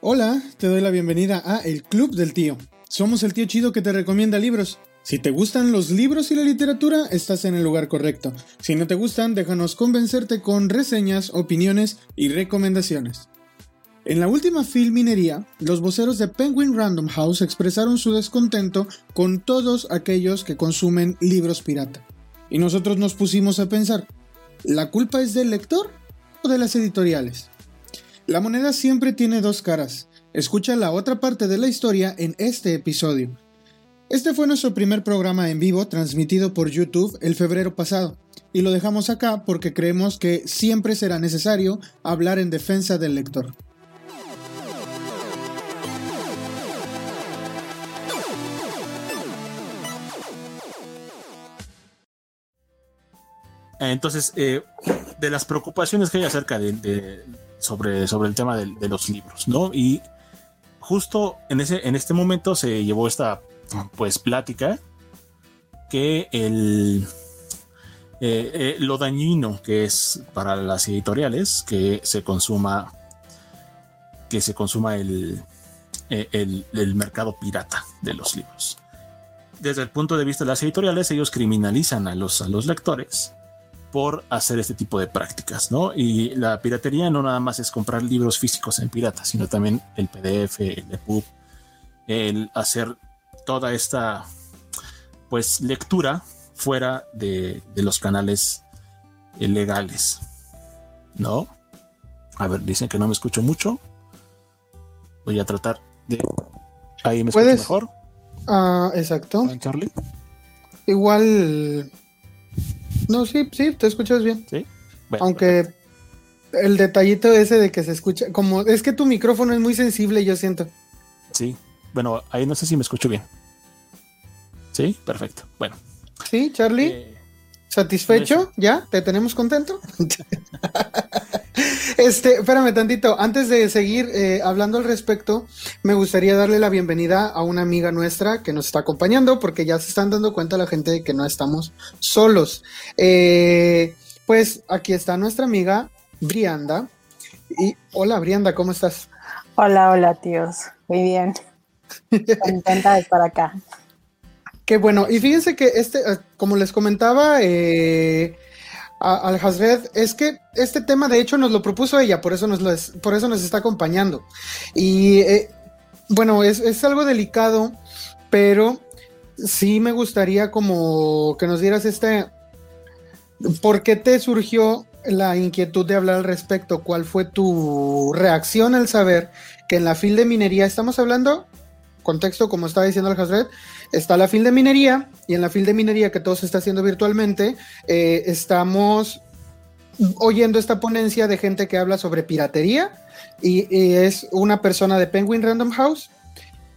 Hola, te doy la bienvenida a El Club del Tío. Somos el tío chido que te recomienda libros. Si te gustan los libros y la literatura, estás en el lugar correcto. Si no te gustan, déjanos convencerte con reseñas, opiniones y recomendaciones. En la última filminería, los voceros de Penguin Random House expresaron su descontento con todos aquellos que consumen libros pirata. Y nosotros nos pusimos a pensar, ¿la culpa es del lector o de las editoriales? La moneda siempre tiene dos caras. Escucha la otra parte de la historia en este episodio. Este fue nuestro primer programa en vivo transmitido por YouTube el febrero pasado, y lo dejamos acá porque creemos que siempre será necesario hablar en defensa del lector. Entonces, eh, de las preocupaciones que hay acerca de, sobre, sobre el tema de, los libros, ¿no? Y justo en, ese, en este momento se llevó esta pues plática que el eh, eh, lo dañino que es para las editoriales que se consuma que se consuma el, el, el, mercado pirata de los libros. Desde el punto de vista de las editoriales, ellos criminalizan a los, a los lectores por hacer este tipo de prácticas, ¿no? Y la piratería no nada más es comprar libros físicos en pirata, sino también el PDF, el EPUB, el hacer toda esta pues lectura fuera de, los canales legales. ¿No? A ver, dicen que no me escucho mucho. Voy a tratar de. Ahí me escucho mejor. Ah, exacto. Charlie. Igual. No, sí, sí, te escuchas bien. Sí. Aunque el detallito ese de que se escucha. Como es que tu micrófono es muy sensible, yo siento. Sí. Bueno, ahí no sé si me escucho bien. Sí, perfecto. Bueno. Sí, Charlie. Eh, ¿Satisfecho? ¿Ya? ¿Te tenemos contento? este, espérame tantito. Antes de seguir eh, hablando al respecto, me gustaría darle la bienvenida a una amiga nuestra que nos está acompañando, porque ya se están dando cuenta la gente de que no estamos solos. Eh, pues aquí está nuestra amiga Brianda. Y hola Brianda, ¿cómo estás? Hola, hola tíos. Muy bien. Contenta de estar acá. Qué bueno. Y fíjense que este, eh, como les comentaba eh, al Hazred, es que este tema de hecho nos lo propuso ella, por eso nos, por eso nos está acompañando. Y eh, bueno, es, es, algo delicado, pero sí me gustaría como que nos dieras este, ¿por qué te surgió la inquietud de hablar al respecto? ¿Cuál fue tu reacción al saber que en la fil de minería estamos hablando contexto, como estaba diciendo el Hasred, está la fil de minería y en la fil de minería que todo se está haciendo virtualmente, eh, estamos oyendo esta ponencia de gente que habla sobre piratería y, es una persona de Penguin Random House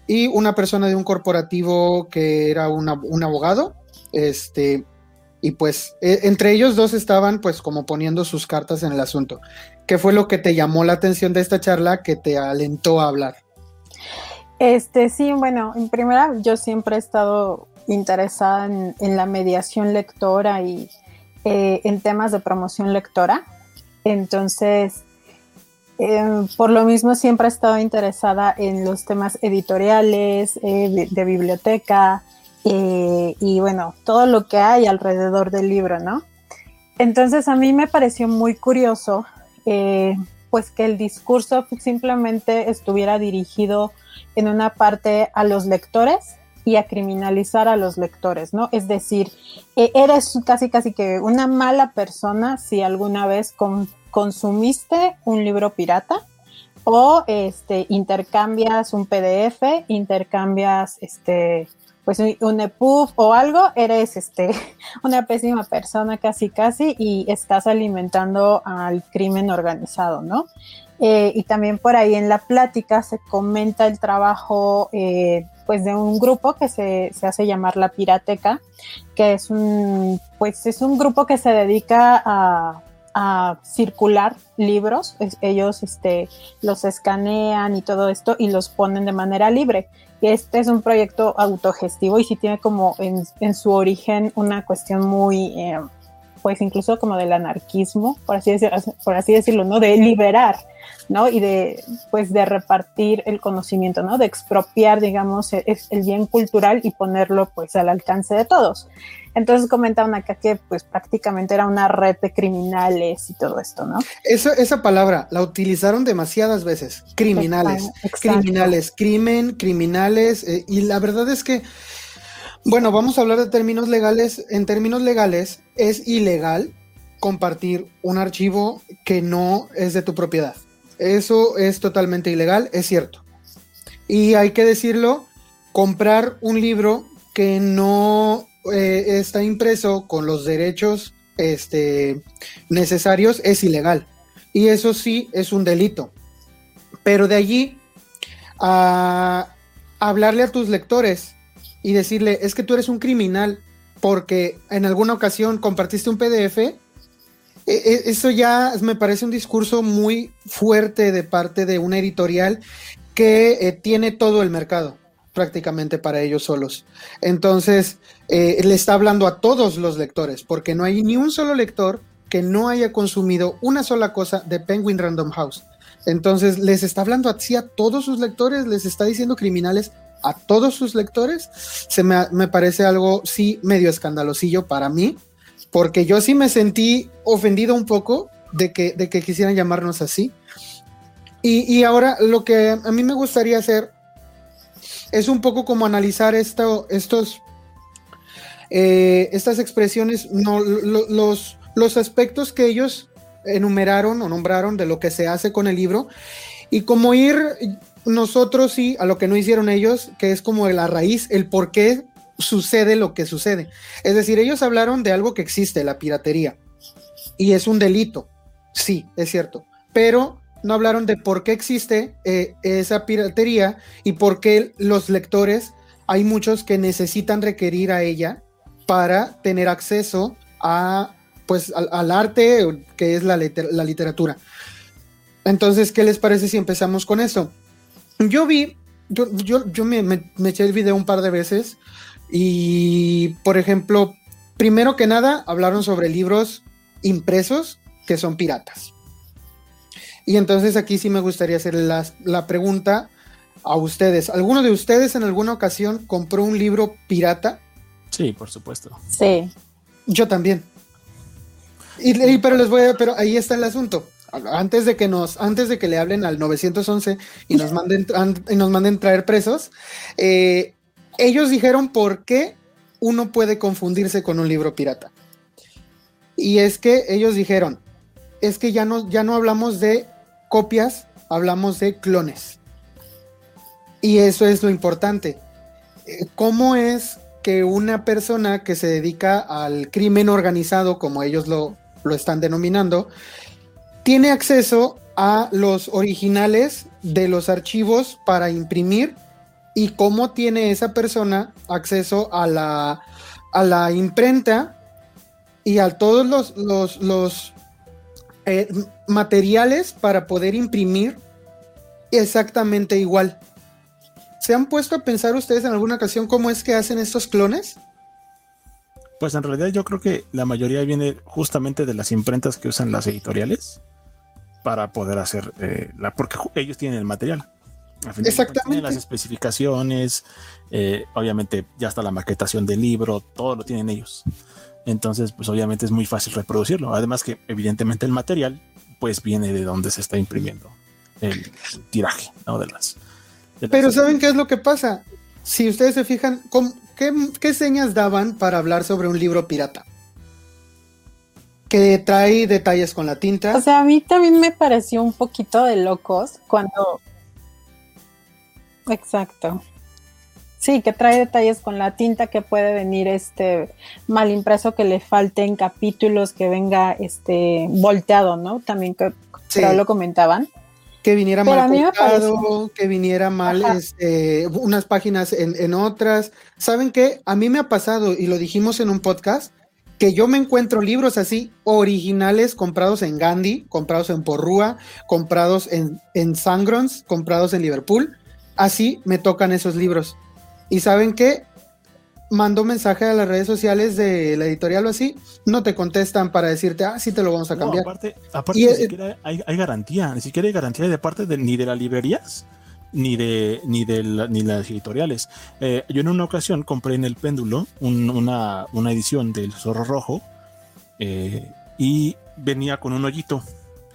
y una persona de un corporativo que era un abogado, este, y pues e, entre ellos dos estaban pues como poniendo sus cartas en el asunto. ¿Qué fue lo que te llamó la atención de esta charla que te alentó a hablar? Este, sí, bueno, en primera, yo siempre he estado interesada en, la mediación lectora y eh, en temas de promoción lectora. Entonces, em, por lo mismo, siempre he estado interesada en los temas editoriales, eh, de, biblioteca eh, y bueno, todo lo que hay alrededor del libro, ¿no? Entonces, a mí me pareció muy curioso, pues que el discurso simplemente estuviera dirigido en una parte a los lectores y a criminalizar a los lectores, ¿no? Es decir, e-, eres casi casi que una mala persona si alguna vez consumiste un libro pirata o este intercambias un PDF, intercambias este pues un EPUB o algo, eres este una pésima persona casi casi y estás alimentando al crimen organizado, ¿no? Eh, y también por ahí en la plática se comenta el trabajo eh, pues de un grupo que se, hace llamar La Pirateca, que es un, pues es un grupo que se dedica a, circular libros, ellos este, los escanean y todo esto y los ponen de manera libre. Este es un proyecto autogestivo y sí tiene como en, su origen una cuestión muy... Eh, pues incluso como del anarquismo, por así, por así decirlo, ¿no? De liberar, ¿no? Y de, pues, de repartir el conocimiento, ¿no? De expropiar, digamos, el, el bien cultural y ponerlo, pues, al alcance de todos. Entonces comentaban acá que pues prácticamente era una red de criminales y todo esto, ¿no? Eso, esa palabra la utilizaron demasiadas veces, criminales, criminales, crimen, criminales, eh, y la verdad es que, bueno, vamos a hablar de términos legales, en términos legales es ilegal compartir un archivo que no es de tu propiedad. Eso es totalmente ilegal, es cierto. Y hay que decirlo, comprar un libro que no eh, está impreso con los derechos este, necesarios es ilegal. Y eso sí es un delito. Pero de allí a hablarle a tus lectores y decirle, es que tú eres un criminal porque en alguna ocasión compartiste un PDF, e, e, eso ya me parece un discurso muy fuerte de parte de una editorial que eh, tiene todo el mercado prácticamente para ellos solos. Entonces, eh, le está hablando a todos los lectores, porque no hay ni un solo lector que no haya consumido una sola cosa de Penguin Random House. Entonces, les está hablando así a todos sus lectores, les está diciendo criminales a todos sus lectores. Se me, me parece algo, sí, medio escandalosillo para mí, porque yo sí me sentí ofendido un poco de que, de que quisieran llamarnos así. Y, y ahora lo que a mí me gustaría hacer es un poco como analizar esto, estos, eh, estas expresiones, los, los aspectos que ellos enumeraron o nombraron de lo que se hace con el libro y como ir nosotros sí a lo que no hicieron ellos, que es como la raíz, el por qué sucede lo que sucede. Es decir, ellos hablaron de algo que existe, la piratería, y es un delito, sí, es cierto, pero no hablaron de por qué existe eh, esa piratería y por qué los lectores, hay muchos que necesitan requerir a ella para tener acceso a, pues, al, arte que es la, literatura. Entonces, ¿qué les parece si empezamos con eso? Yo vi, yo, yo, me, me eché el video un par de veces y, por ejemplo, primero que nada, hablaron sobre libros impresos que son piratas. Y entonces aquí sí me gustaría hacer la, la pregunta a ustedes. ¿Alguno de ustedes en alguna ocasión compró un libro pirata? Sí, por supuesto. Sí. Yo también. Y, pero les voy a, pero ahí está el asunto. Antes de que nos, antes de que le hablen al 911 y nos manden, y nos manden traer presos, eh, ellos dijeron por qué uno puede confundirse con un libro pirata. Y es que ellos dijeron, es que ya no, ya no hablamos de copias, hablamos de clones. Y eso es lo importante. Eh, ¿Cómo es que una persona que se dedica al crimen organizado, como ellos lo, lo están denominando, tiene acceso a los originales de los archivos para imprimir y cómo tiene esa persona acceso a la, a la imprenta y a todos los, los, eh, materiales para poder imprimir exactamente igual. ¿Se han puesto a pensar ustedes en alguna ocasión cómo es que hacen estos clones? Pues en realidad yo creo que la mayoría viene justamente de las imprentas que usan las editoriales para poder hacer eh, la, porque ellos tienen el material. Exactamente. las especificaciones, eh, obviamente ya está la maquetación del libro, todo lo tienen ellos. Entonces, pues obviamente es muy fácil reproducirlo. Además que evidentemente el material pues viene de donde se está imprimiendo el tiraje, ¿no? De las... Pero ¿saben qué es lo que pasa? Si ustedes se fijan, ¿qué, ¿qué señas daban para hablar sobre un libro pirata? Que trae detalles con la tinta. O sea, a mí también me pareció un poquito de locos cuando... Exacto. Sí, que trae detalles con la tinta que puede venir este mal impreso, que le falten capítulos, que venga este volteado, ¿no? También que lo comentaban. Que viniera mal que viniera mal este, unas páginas en, en otras. ¿Saben qué? A mí me ha pasado, y lo dijimos en un podcast, que yo me encuentro libros así originales comprados en Gandhi, comprados en Porrúa, comprados en, en Sangrons, comprados en Liverpool. Así me tocan esos libros. Y saben qué? mando mensaje a las redes sociales de la editorial o así, no te contestan para decirte, ah, sí te lo vamos a cambiar. aparte, aparte ni siquiera hay, garantía, ni siquiera hay garantía de parte de, ni de las librerías ni de ni de ni las editoriales. Eh, yo en una ocasión compré en el péndulo una, una, edición del Zorro Rojo eh, y venía con un hoyito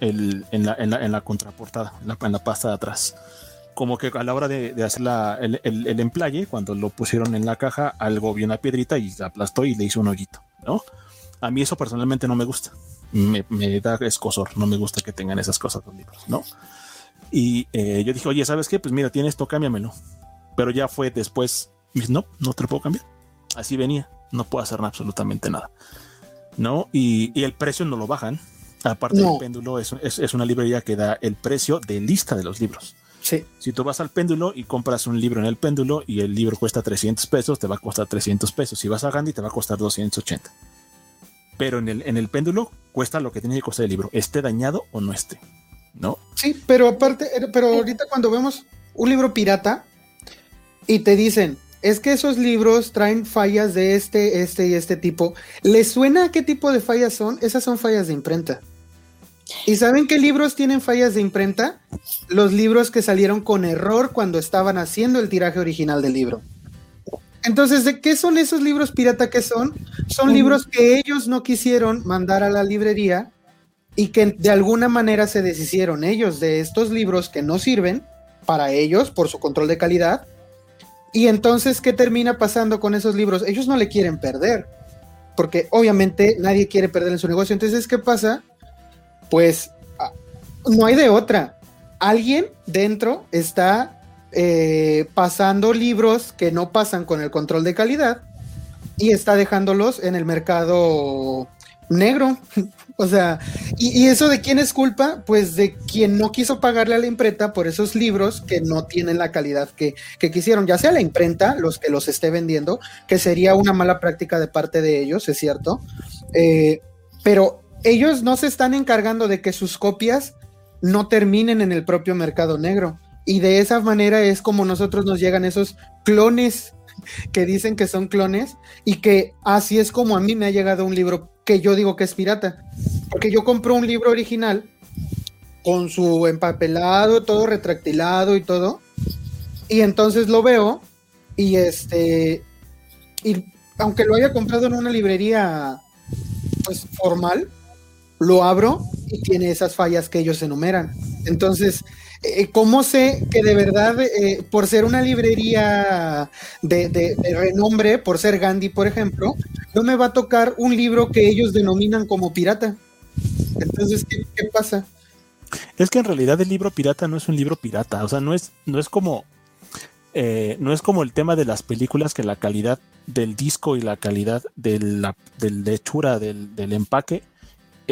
en, la, en, la, en, la, contraportada, en la, en la pasta de atrás como que a la hora de, hacer el, el, emplaye, cuando lo pusieron en la caja, algo vio una piedrita y la aplastó y le hizo un hoyito, ¿no? A mí eso personalmente no me gusta. Me, da escosor, no me gusta que tengan esas cosas los libros, ¿no? Y eh, yo dije, oye, ¿sabes qué? Pues mira, tiene esto, cámbiamelo. Pero ya fue después, no, no te lo puedo cambiar. Así venía, no puedo hacer absolutamente nada, ¿no? Y, el precio no lo bajan. Aparte del péndulo, es, es, una librería que da el precio de lista de los libros. Si tú vas al péndulo y compras un libro en el péndulo y el libro cuesta 300 pesos, te va a costar 300 pesos. Si vas a Gandhi, te va a costar 280. Pero en el, en el péndulo cuesta lo que tiene que costar el libro, esté dañado o no esté. ¿No? Sí, pero aparte, eh, pero ahorita cuando vemos un libro pirata y te dicen, es que esos libros traen fallas de este, este y este tipo. ¿Les suena a qué tipo de fallas son? Esas son fallas de imprenta. ¿Y saben qué libros tienen fallas de imprenta? Los libros que salieron con error cuando estaban haciendo el tiraje original del libro. Entonces, ¿de qué son esos libros pirata que son? Son libros que ellos no quisieron mandar a la librería y que de alguna manera se deshicieron ellos de estos libros que no sirven para ellos por su control de calidad. Y entonces, ¿qué termina pasando con esos libros? Ellos no le quieren perder, porque obviamente nadie quiere perder en su negocio. Entonces, ¿qué pasa? Pues no hay de otra. Alguien dentro está eh, pasando libros que no pasan con el control de calidad y está dejándolos en el mercado negro. o sea, y, eso de quién es culpa? Pues de quien no quiso pagarle a la imprenta por esos libros que no tienen la calidad que, quisieron, ya sea la imprenta, los que los esté vendiendo, que sería una mala práctica de parte de ellos, es cierto. Eh, pero ellos no se están encargando de que sus copias no terminen en el propio mercado negro. Y de esa manera es como nosotros nos llegan esos clones que dicen que son clones y que así es como a mí me ha llegado un libro que yo digo que es pirata. Porque yo compro un libro original con su empapelado, todo retractilado y todo. Y entonces lo veo y este, y aunque lo haya comprado en una librería pues formal, lo abro y tiene esas fallas que ellos enumeran. Entonces, eh, ¿cómo sé que de verdad, eh, por ser una librería de, renombre, por ser Gandhi, por ejemplo, no me va a tocar un libro que ellos denominan como pirata? Entonces, ¿qué, pasa? Es que en realidad el libro pirata no es un libro pirata, o sea, no es, no es como... Eh, no es como el tema de las películas que la calidad del disco y la calidad de la lechura del, empaque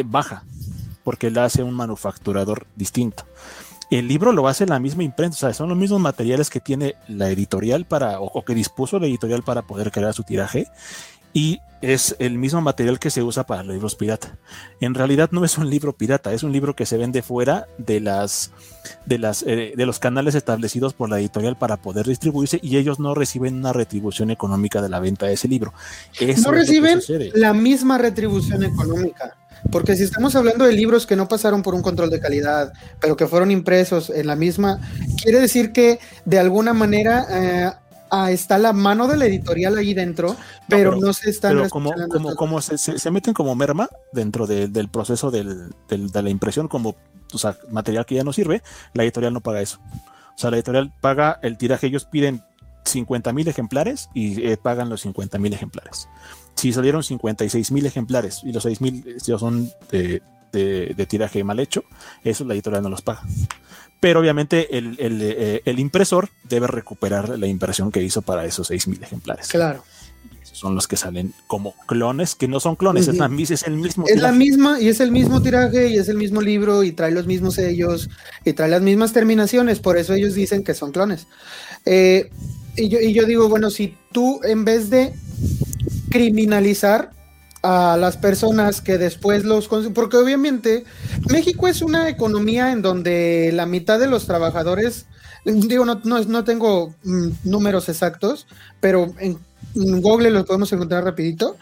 baja, porque la hace un manufacturador distinto. El libro lo hace la misma imprenta, o sea, son los mismos materiales que tiene la editorial para, o, que dispuso la editorial para poder crear su tiraje, y es el mismo material que se usa para los libros pirata. En realidad no es un libro pirata, es un libro que se vende fuera de las de las eh, de los canales establecidos por la editorial para poder distribuirse y ellos no reciben una retribución económica de la venta de ese libro. no reciben la misma retribución económica. Porque si estamos hablando de libros que no pasaron por un control de calidad, pero que fueron impresos en la misma, quiere decir que de alguna manera eh, ah, está la mano de la editorial ahí dentro, pero no, se están... Pero como, como, como se, se, meten como merma dentro del proceso del, de la impresión, como o sea, material que ya no sirve, la editorial no paga eso. O sea, la editorial paga el tiraje, ellos piden 50 mil ejemplares y eh, pagan los 50 mil ejemplares si salieron 56 mil ejemplares y los 6 mil son de, tiraje mal hecho, eso la editorial no los paga. Pero obviamente el, eh, impresor debe recuperar la impresión que hizo para esos 6 mil ejemplares. Claro. esos son los que salen como clones, que no son clones, es, la, es, el mismo. Es la misma y es el mismo tiraje y es el mismo libro y trae los mismos sellos y trae las mismas terminaciones, por eso ellos dicen que son clones. Eh, y, yo, y yo digo, bueno, si tú en vez de criminalizar a las personas que después los porque obviamente México es una economía en donde la mitad de los trabajadores digo, no, no, no tengo mm, números exactos, pero en, Google lo podemos encontrar rapidito.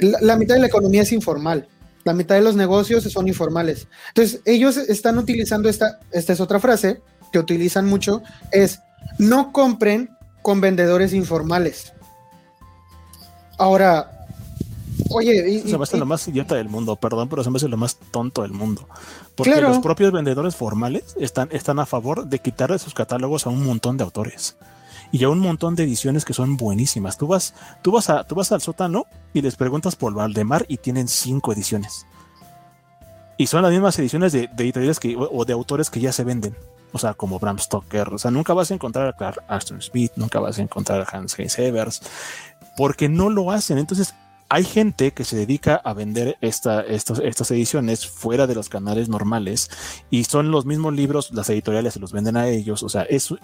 La, mitad de la economía es informal. La mitad de los negocios son informales. Entonces, ellos están utilizando esta, esta es otra frase que utilizan mucho, es no compren con vendedores informales. Ahora, Oye, se me hace lo más idiota del mundo, perdón, pero se me hace lo más tonto del mundo. Porque los propios vendedores formales están, están a favor de quitar de sus catálogos a un montón de autores y a un montón de ediciones que son buenísimas. Tú vas, tú vas, a, tú vas al sótano y les preguntas por Valdemar y tienen cinco ediciones. Y son las mismas ediciones de, editoriales que, o de autores que ya se venden. O sea, como Bram Stoker. O sea, nunca vas a encontrar a Clark Aston Smith, nunca vas a encontrar a Hans Hayes Evers, porque no lo hacen. Entonces, hay gente que se dedica a vender esta, estas ediciones fuera de los canales normales y son los mismos libros, las editoriales se los venden a ellos. O sea, es,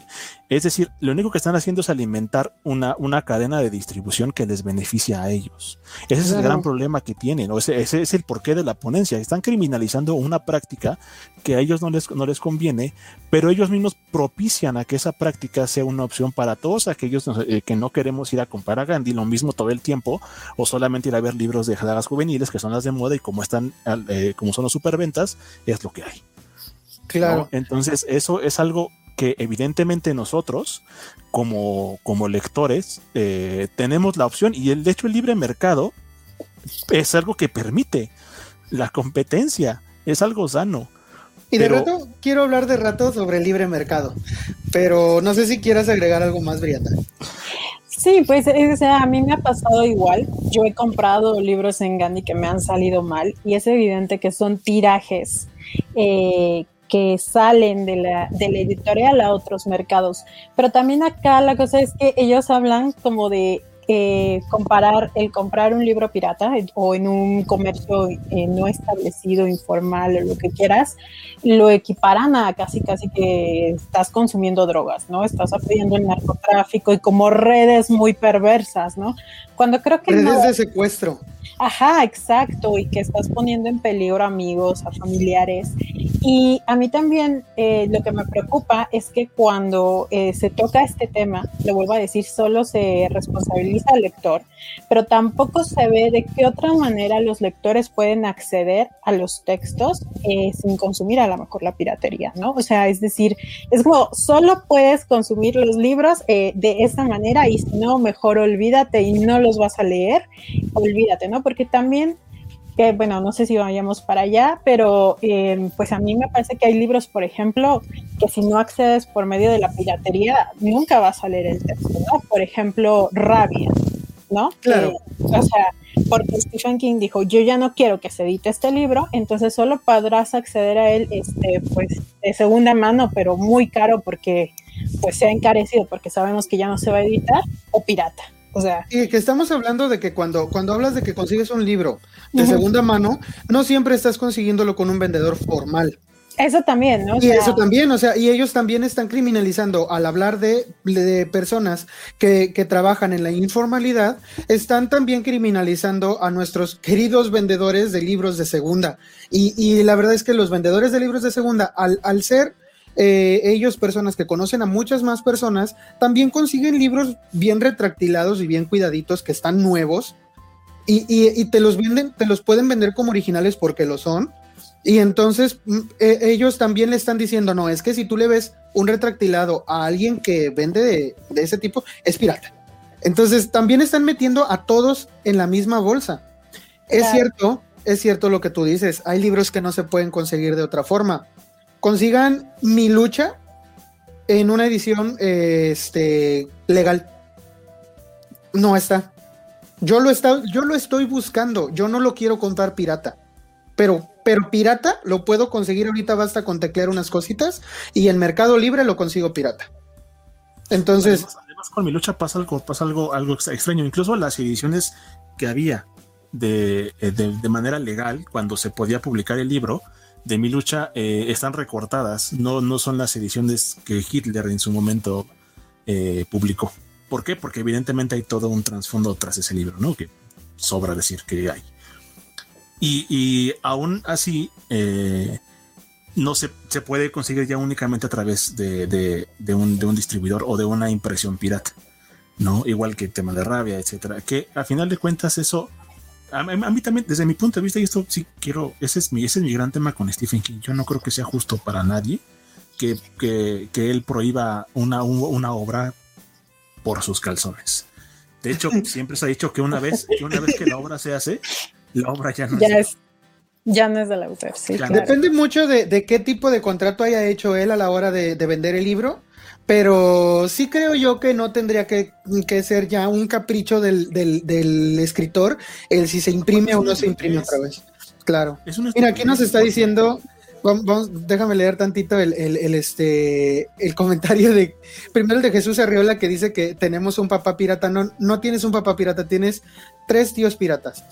es decir, lo único que están haciendo es alimentar una, una cadena de distribución que les beneficia a ellos. Ese es el gran problema que tienen, o ese, ese, es el porqué de la ponencia. Están criminalizando una práctica que a ellos no les, no les conviene, pero ellos mismos propician a que esa práctica sea una opción para todos aquellos eh, que no queremos ir a comprar a Gandhi lo mismo todo el tiempo o solamente ir a ver libros de sagas juveniles que son las de moda y como están, eh, como son los superventas, es lo que hay. Claro. Entonces, eso es algo que evidentemente nosotros, como, como lectores, eh, tenemos la opción y el, de hecho el libre mercado es algo que permite la competencia, es algo sano. Y de rato, quiero hablar de rato sobre el libre mercado, pero no sé si quieras agregar algo más, Brianda. Sí, pues a mí me ha pasado igual. Yo he comprado libros en Gandhi que me han salido mal y es evidente que son tirajes eh, que salen de la, de la editorial a otros mercados. Pero también acá la cosa es que ellos hablan como de eh, comparar el comprar un libro pirata o en un comercio eh, no establecido, informal o lo que quieras, lo equiparan a casi casi que estás consumiendo drogas, ¿no? Estás apoyando el narcotráfico y como redes muy perversas, ¿no? Cuando creo que... Redes de secuestro. Ajá, exacto, y que estás poniendo en peligro amigos, a familiares. Y a mí también eh, lo que me preocupa es que cuando eh, se toca este tema, lo vuelvo a decir, solo se responsabiliza al lector, pero tampoco se ve de qué otra manera los lectores pueden acceder a los textos eh, sin consumir a lo mejor la piratería, ¿no? O sea, es decir, es como solo puedes consumir los libros de esta manera y si no, mejor olvídate y no los vas a leer, olvídate, ¿no? Porque también, que bueno, no sé si vayamos para allá, pero eh, pues a mí me parece que hay libros, por ejemplo, que si no accedes por medio de la piratería, nunca vas a leer el texto, ¿no? Por ejemplo, Rabia, ¿no? Claro. o sea, porque Stephen King dijo, yo ya no quiero que se edite este libro, entonces solo podrás acceder a él, este, pues, de segunda mano, pero muy caro porque, pues, se ha encarecido porque sabemos que ya no se va a editar, o pirata. O sea. Y que estamos hablando de que cuando, cuando hablas de que consigues un libro de segunda mano, no siempre estás consiguiéndolo con un vendedor formal. Eso también, ¿no? y eso también, o sea, y ellos también están criminalizando al hablar de, de personas que, que, trabajan en la informalidad, están también criminalizando a nuestros queridos vendedores de libros de segunda. Y, y la verdad es que los vendedores de libros de segunda, al, al ser eh, ellos, personas que conocen a muchas más personas, también consiguen libros bien retractilados y bien cuidaditos que están nuevos y, te los venden, te los pueden vender como originales porque lo son. Y entonces mm, e, ellos también le están diciendo, no, es que si tú le ves un retractilado a alguien que vende de, de ese tipo, es pirata. Entonces también están metiendo a todos en la misma bolsa. Es cierto, es cierto lo que tú dices, hay libros que no se pueden conseguir de otra forma consigan mi lucha en una edición este, legal. No está. Yo lo, está, yo lo estoy buscando. Yo no lo quiero comprar pirata. Pero, pero pirata lo puedo conseguir ahorita. Basta con teclear unas cositas y en Mercado Libre lo consigo pirata. Entonces. Además, con mi lucha pasa algo, pasa algo, algo extraño. Incluso las ediciones que había eh, de, de manera legal cuando se podía publicar el libro de mi lucha eh, están recortadas, no, no son las ediciones que Hitler en su momento eh, publicó. ¿Por qué? Porque evidentemente hay todo un trasfondo tras ese libro, ¿no? Que sobra decir que hay. Y, aún así, eh, no se, se, puede conseguir ya únicamente a través de, de, de, un, de, un, distribuidor o de una impresión pirata, ¿no? Igual que el tema de rabia, etcétera. Que a final de cuentas eso, a, a, mí también, desde mi punto de vista, y esto sí quiero, ese es, mi, ese es mi gran tema con Stephen King. Yo no creo que sea justo para nadie que, que, que él prohíba una, una obra por sus calzones. De hecho, siempre se ha dicho que una vez que, una vez que la obra se hace, la obra ya no ya es. Ya no es del autor, sí. Claro. Depende mucho de, de, qué tipo de contrato haya hecho él a la hora de, de, vender el libro, pero sí creo yo que no tendría que, que ser ya un capricho del, del, del, escritor el si se imprime o no se imprime otra vez. Claro. Mira, aquí nos está diciendo Vamos, vamos, déjame leer tantito el, el, el, este, el comentario de, primero el de Jesús Arriola que dice que tenemos un papá pirata, no, no tienes un papá pirata, tienes tres tíos piratas.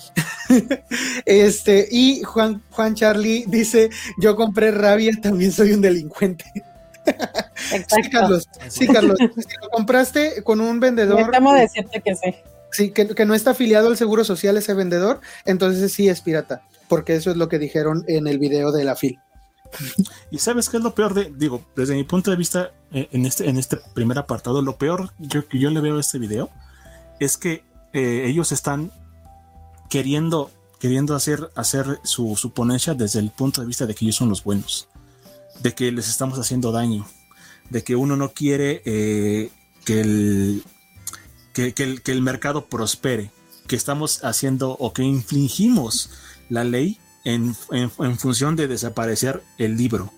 este, y Juan, Juan Charlie dice, yo compré rabia, también soy un delincuente. Sí, Carlos, sí, Carlos, si lo compraste con un vendedor. Temo decirte que sí. Sí, que, que no está afiliado al Seguro Social ese vendedor, entonces sí es pirata, porque eso es lo que dijeron en el video de la FIL. Y sabes qué es lo peor de, digo, desde mi punto de vista, eh, en este, en este primer apartado, lo peor yo, que yo le veo a este video es que eh, ellos están queriendo, queriendo hacer, hacer su, su, ponencia desde el punto de vista de que ellos son los buenos, de que les estamos haciendo daño, de que uno no quiere eh, que, el, que, que, el, que el mercado prospere, que estamos haciendo o que infringimos la ley en, en, en, función de desaparecer el libro.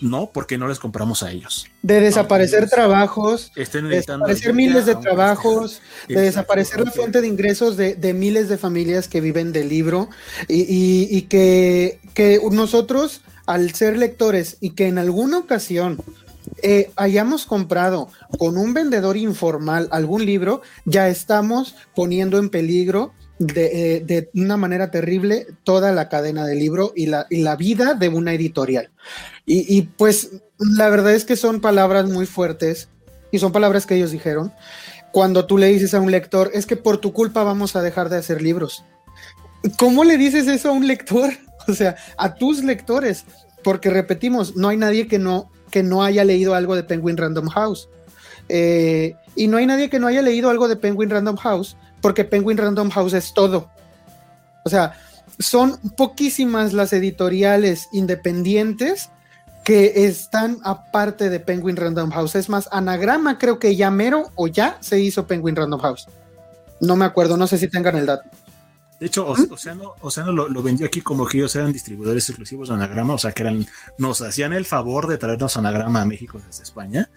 No, porque no les compramos a ellos. De desaparecer no, trabajos, estén de desaparecer miles de trabajos, de desaparecer la fuente de ingresos de, de, miles de familias que viven del libro y, y, y que, que nosotros, al ser lectores y que en alguna ocasión eh, hayamos comprado con un vendedor informal algún libro, ya estamos poniendo en peligro de, eh, una manera terrible toda la cadena del libro y la, vida de una editorial. Y, pues la verdad es que son palabras muy fuertes y son palabras que ellos dijeron. Cuando tú le dices a un lector, es que por tu culpa vamos a dejar de hacer libros. ¿Cómo le dices eso a un lector? O sea, a tus lectores. Porque repetimos, no hay nadie que no, que no haya leído algo de Penguin Random House. Eh, y no hay nadie que no haya leído algo de Penguin Random House porque Penguin Random House es todo. O sea, son poquísimas las editoriales independientes que están aparte de Penguin Random House. Es más, Anagrama creo que ya mero o ya se hizo Penguin Random House. No me acuerdo, no sé si tengan el dato. De hecho, ¿Mm? Océano, Océano lo, lo, vendió aquí como que ellos eran distribuidores exclusivos de Anagrama, o sea que eran, nos hacían el favor de traernos Anagrama a México desde España,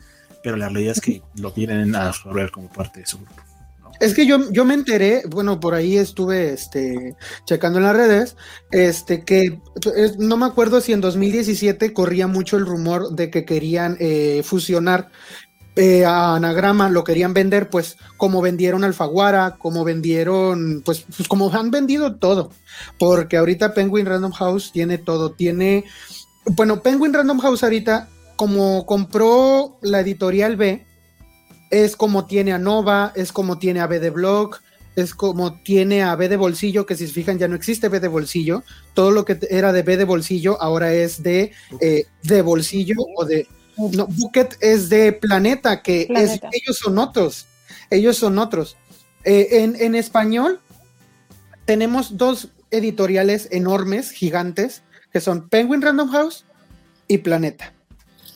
pero la realidad es que lo quieren absorber como parte de su grupo. Es que yo, yo me enteré, bueno, por ahí estuve este, checando en las redes, este, que es, no me acuerdo si en 2017 corría mucho el rumor de que querían eh, fusionar eh, a Anagrama, lo querían vender, pues como vendieron Alfaguara, como vendieron, pues, pues como han vendido todo, porque ahorita Penguin Random House tiene todo, tiene, bueno, Penguin Random House ahorita, como compró la editorial B, es como tiene a Nova, es como tiene a B de Blog, es como tiene a B de Bolsillo, que si se fijan ya no existe B de Bolsillo, todo lo que era de B de Bolsillo ahora es de, eh, de Bolsillo o de... No, Bucket es de Planeta, que Planeta. Es, ellos son otros, ellos son otros. Eh, en, en español tenemos dos editoriales enormes, gigantes, que son Penguin Random House y Planeta.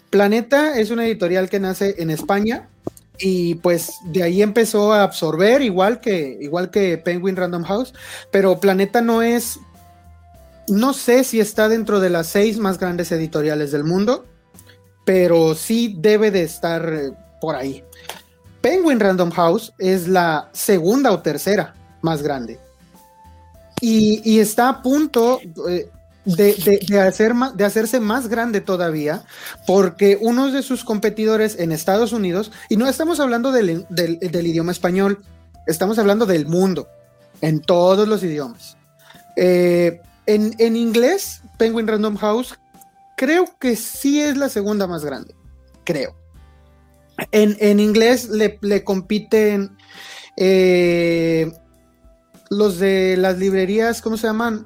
Planeta es una editorial que nace en España, y pues de ahí empezó a absorber igual que igual que Penguin Random House, pero Planeta no es no sé si está dentro de las seis más grandes editoriales del mundo, pero sí debe de estar eh, por ahí. Penguin Random House es la segunda o tercera más grande. Y, está a punto, eh, de, de, hacer de hacerse más grande todavía, porque uno de sus competidores en Estados Unidos, y no estamos hablando del, del, del idioma español, estamos hablando del mundo, en todos los idiomas. Eh, en, en, inglés, Penguin Random House, creo que sí es la segunda más grande, creo. En, en inglés le, le compiten eh, los de las librerías, ¿cómo se llaman?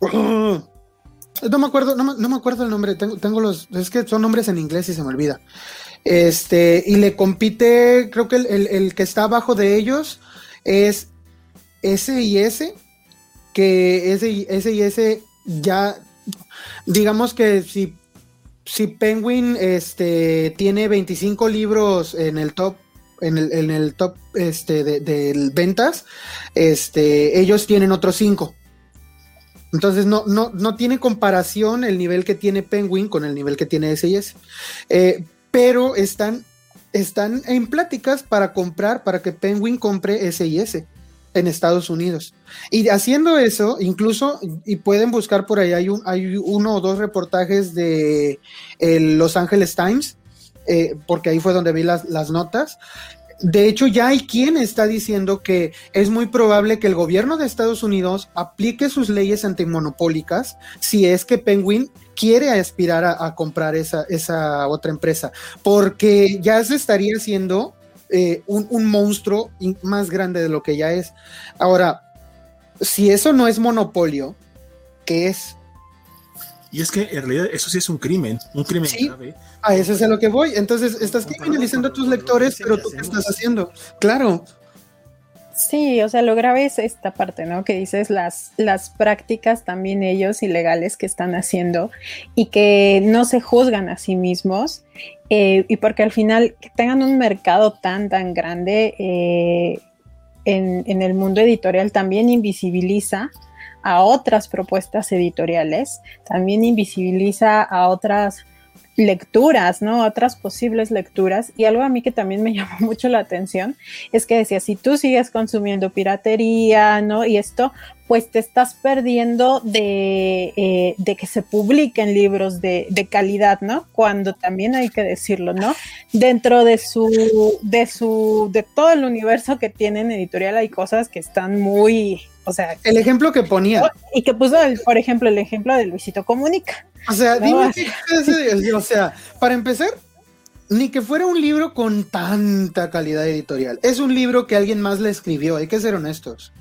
no me acuerdo, no, me acuerdo el nombre, tengo, tengo los, es que son nombres en inglés y se me olvida. Este, y le compite, creo que el, que está abajo de ellos es S y S, que S y S, y S ya, digamos que si, si Penguin este, tiene 25 libros en el top en el, en el top este, de, ventas, este, ellos tienen otros cinco. Entonces no, no, no tiene comparación el nivel que tiene Penguin con el nivel que tiene SIS. Eh, pero están, están en pláticas para comprar, para que Penguin compre SIS en Estados Unidos. Y haciendo eso, incluso, y pueden buscar por ahí, hay, hay uno o dos reportajes de Los Angeles Times, eh, porque ahí fue donde vi las, las notas, de hecho, ya hay quien está diciendo que es muy probable que el gobierno de Estados Unidos aplique sus leyes antimonopólicas si es que Penguin quiere aspirar a, comprar esa, esa, otra empresa, porque ya se estaría haciendo eh, un, un monstruo más grande de lo que ya es. Ahora, si eso no es monopolio, ¿qué es? Y es que en realidad eso sí es un crimen, un crimen grave. A eso es a lo que voy. Entonces, estás criminalizando a tus lectores, pero tú qué estás haciendo. Claro. Sí, o sea, lo grave es esta parte, ¿no? Que dices las, las prácticas también ellos ilegales que están haciendo y que no se juzgan a sí mismos eh, y porque al final que tengan un mercado tan, tan grande eh, en, en el mundo editorial también invisibiliza a otras propuestas editoriales, también invisibiliza a otras lecturas, ¿no? Otras posibles lecturas. Y algo a mí que también me llamó mucho la atención es que decía, si tú sigues consumiendo piratería, ¿no? Y esto, pues te estás perdiendo de, eh, de que se publiquen libros de, de, calidad, ¿no? Cuando también hay que decirlo, ¿no? Dentro de su, de su, de todo el universo que tienen editorial hay cosas que están muy o sea, el ejemplo que ponía. Y que puso, por ejemplo, el ejemplo de Luisito Comunica. O sea, dime o sea, para empezar, ni que fuera un libro con tanta calidad editorial. Es un libro que alguien más le escribió, hay que ser honestos.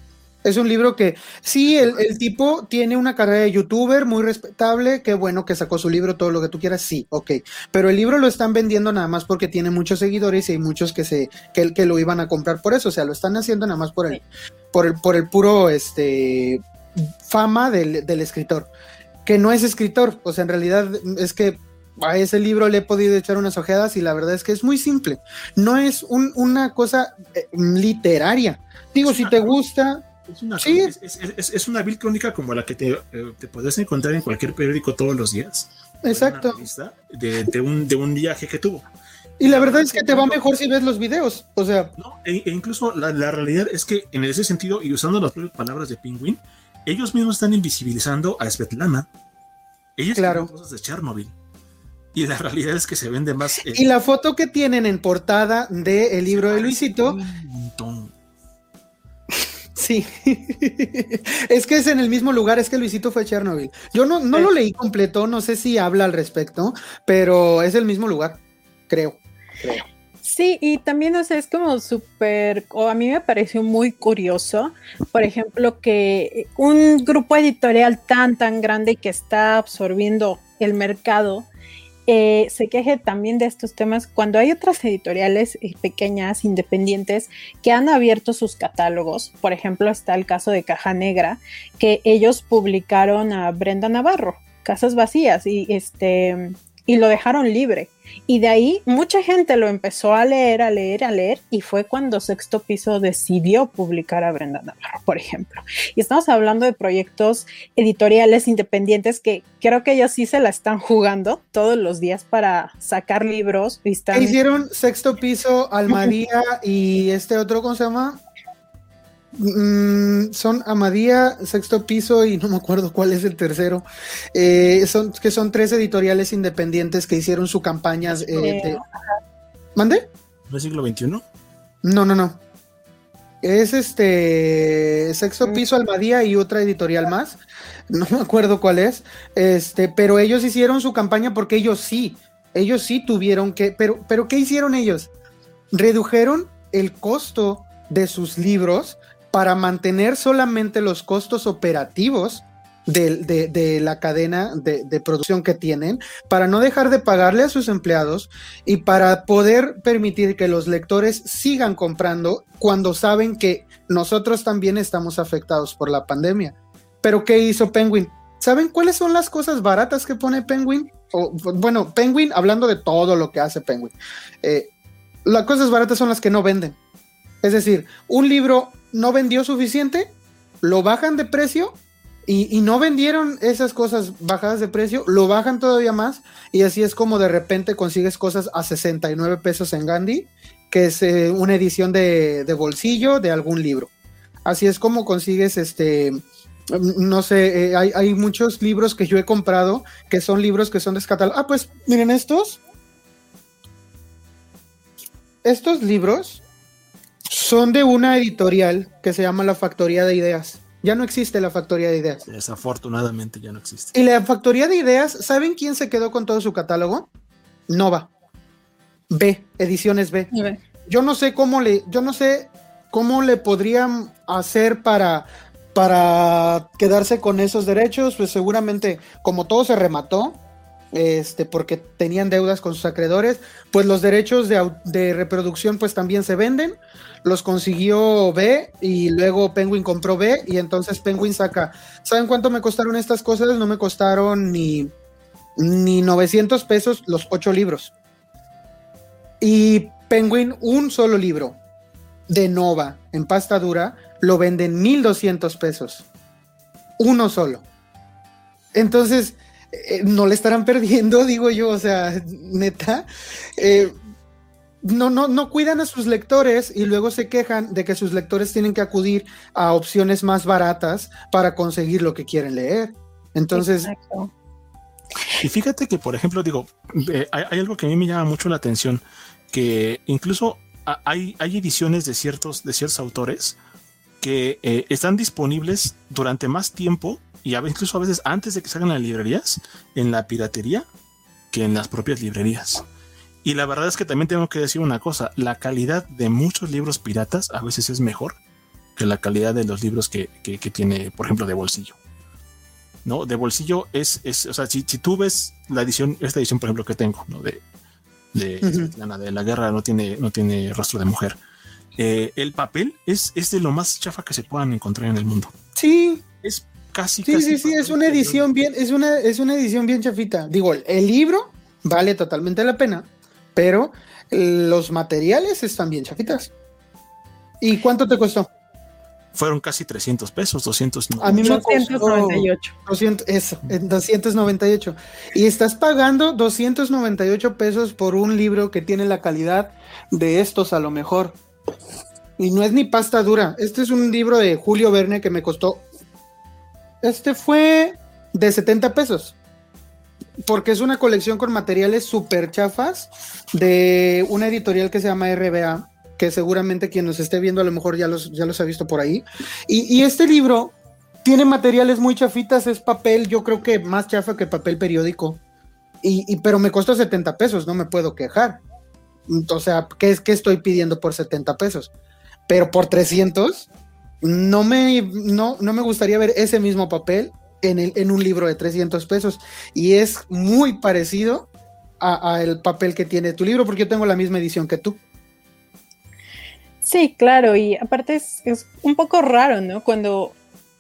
Es un libro que, sí, el, el, tipo tiene una carrera de youtuber muy respetable, qué bueno que sacó su libro, todo lo que tú quieras, sí, ok. Pero el libro lo están vendiendo nada más porque tiene muchos seguidores y hay muchos que se, que, que lo iban a comprar por eso. O sea, lo están haciendo nada más por el, por el, por el puro este fama del, del escritor. Que no es escritor. O sea, en realidad es que a ese libro le he podido echar unas ojeadas y la verdad es que es muy simple. No es un, una cosa eh, literaria. Digo, si te gusta, es una, ¿Sí? es, una vil crónica como la que te, eh, te puedes encontrar en cualquier periódico todos los días. Exacto. De, de, un, de un viaje que tuvo. Y la verdad es que te va mejor si ves los videos. O sea. No, e, e incluso la, la, realidad es que en ese sentido, y usando las palabras de Penguin, ellos mismos están invisibilizando a Svetlana. Ellos claro. cosas de Chernobyl. Y la realidad es que se vende más. Eh, y la foto que tienen en portada del el libro de Luisito. Sí, es que es en el mismo lugar, es que Luisito fue Chernobyl. Yo no, no lo leí completo, no sé si habla al respecto, pero es el mismo lugar, creo. Sí, y también, o sea, es como súper, o a mí me pareció muy curioso, por ejemplo, que un grupo editorial tan, tan grande que está absorbiendo el mercado eh, se queje también de estos temas cuando hay otras editoriales eh, pequeñas, independientes, que han abierto sus catálogos. Por ejemplo, está el caso de Caja Negra, que ellos publicaron a Brenda Navarro, Casas Vacías, y este y lo dejaron libre. Y de ahí mucha gente lo empezó a leer, a leer, a leer, y fue cuando Sexto Piso decidió publicar a Brenda Navarro, por ejemplo. Y estamos hablando de proyectos editoriales independientes que creo que ellos sí se la están jugando todos los días para sacar libros. Y están... Hicieron Sexto Piso, Almadía y este otro, ¿cómo se llama? Mm, son Amadía, sexto piso y no me acuerdo cuál es el tercero. Eh, son que son tres editoriales independientes que hicieron su campaña. Eh, ¿Mande? ¿No es siglo XXI? No, no, no. Es este sexto piso Almadía y otra editorial más. No me acuerdo cuál es. Este, pero ellos hicieron su campaña porque ellos sí, ellos sí tuvieron que, pero, pero ¿qué hicieron ellos? Redujeron el costo de sus libros para mantener solamente los costos operativos de, la cadena de, producción que tienen para no dejar de pagarle a sus empleados y para poder permitir que los lectores sigan comprando cuando saben que nosotros también estamos afectados por la pandemia. Pero ¿qué hizo Penguin? ¿Saben cuáles son las cosas baratas que pone Penguin? Bueno, Penguin, hablando de todo lo que hace Penguin, eh, las cosas baratas son las que no venden. Es decir, un libro no vendió suficiente, lo bajan de precio y, no vendieron esas cosas bajadas de precio, lo bajan todavía más y así es como de repente consigues cosas a 69 pesos en Gandhi, que es eh, una edición de, de, bolsillo de algún libro. Así es como consigues este, no sé, eh, hay, hay, muchos libros que yo he comprado que son libros que son descatalogados. Ah, pues miren estos. Estos libros son de una editorial que se llama La Factoría de Ideas. Ya no existe la Factoría de Ideas. Desafortunadamente ya no existe. Y la Factoría de Ideas, ¿saben quién se quedó con todo su catálogo? Nova. B, Ediciones B. Yo no sé cómo le, yo no sé cómo le podrían hacer para para quedarse con esos derechos, pues seguramente como todo se remató, este, porque tenían deudas con sus acreedores, pues los derechos de, reproducción pues también se venden, los consiguió B y luego Penguin compró B y entonces Penguin saca, ¿saben cuánto me costaron estas cosas? No me costaron ni, ni 900 pesos los ocho libros. Y Penguin un solo libro de Nova en pasta dura lo venden 1200 pesos. Uno solo. Entonces, eh, no le estarán perdiendo, digo yo, o sea, neta. Eh, no, no, no cuidan a sus lectores y luego se quejan de que sus lectores tienen que acudir a opciones más baratas para conseguir lo que quieren leer. Entonces. Y fíjate que, por ejemplo, digo, eh, hay, algo que a mí me llama mucho la atención, que incluso hay, hay ediciones de ciertos, de ciertos autores que eh, están disponibles durante más tiempo y incluso a veces antes de que salgan las librerías en la piratería que en las propias librerías. Y la verdad es que también tengo que decir una cosa, la calidad de muchos libros piratas a veces es mejor que la calidad de los libros que, tiene, por ejemplo, de bolsillo. ¿No? De bolsillo es, es o sea, si, tú ves la edición, esta edición, por ejemplo, que tengo, ¿no? De, de, de la guerra no tiene, no tiene rostro de mujer eh, el papel es, es de lo más chafa que se puedan encontrar en el mundo. Sí. Es casi. Sí, sí, sí, es una edición bien, es una, es una edición bien chafita. Digo, el libro vale totalmente la pena, pero los materiales están bien chafitas. ¿Y cuánto te costó? Fueron casi 300 pesos, 298. A mí me costó 298. eso, 298. Y estás pagando 298 pesos por un libro que tiene la calidad de estos a lo mejor. Y no es ni pasta dura. Este es un libro de Julio Verne que me costó. Este fue de 70 pesos. Porque es una colección con materiales súper chafas de una editorial que se llama RBA, que seguramente quien nos esté viendo a lo mejor ya los, ya los ha visto por ahí. Y, este libro tiene materiales muy chafitas, es papel, yo creo que más chafa que papel periódico. Y, pero me costó 70 pesos, no me puedo quejar. O sea, ¿qué, es, que estoy pidiendo por 70 pesos? Pero por 300, no me, no, no me gustaría ver ese mismo papel en, el, en un libro de 300 pesos. Y es muy parecido al papel que tiene tu libro, porque yo tengo la misma edición que tú. Sí, claro, y aparte es, es, un poco raro, ¿no? Cuando,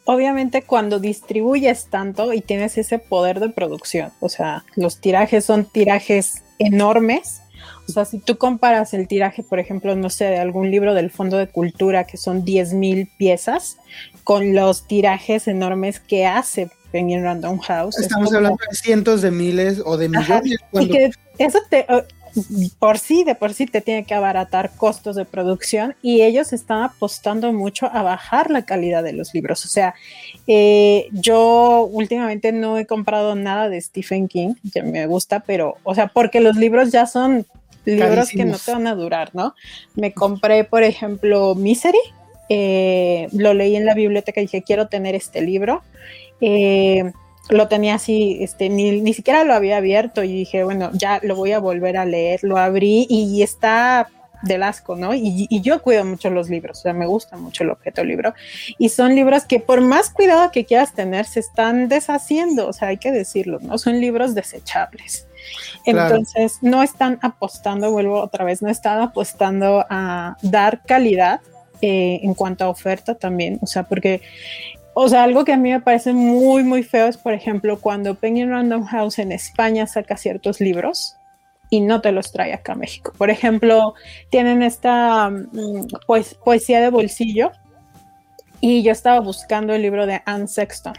obviamente cuando distribuyes tanto y tienes ese poder de producción, o sea, los tirajes son tirajes enormes, o sea, si tú comparas el tiraje, por ejemplo, no sé, de algún libro del Fondo de Cultura que son 10.000 piezas, con los tirajes enormes que hace Penguin Random House. Estamos hablando de cientos de miles o de millones. Y que eso te, por sí, de por sí te tiene que abaratar costos de producción y ellos están apostando mucho a bajar la calidad de los libros. O sea, eh, yo últimamente no he comprado nada de Stephen King, que me gusta, pero, o sea, porque los libros ya son libros que no te van a durar, ¿no? Me compré, por ejemplo, Misery, eh, lo leí en la biblioteca y dije, quiero tener este libro. Eh, lo tenía así, este, ni, ni, siquiera lo había abierto y dije, bueno, ya lo voy a volver a leer. Lo abrí y está del asco, ¿no? Y, y, yo cuido mucho los libros, o sea, me gusta mucho el objeto libro. Y son libros que por más cuidado que quieras tener, se están deshaciendo, o sea, hay que decirlo, ¿no? Son libros desechables. Entonces, no están apostando, vuelvo otra vez, no están apostando a dar calidad eh, en cuanto a oferta también, o sea, porque, o sea, algo que a mí me parece muy, muy feo es, por ejemplo, cuando Penguin Random House en España saca ciertos libros y no te los trae acá a México. Por ejemplo, tienen esta mm, pues, poesía de bolsillo y yo estaba buscando el libro de Anne Sexton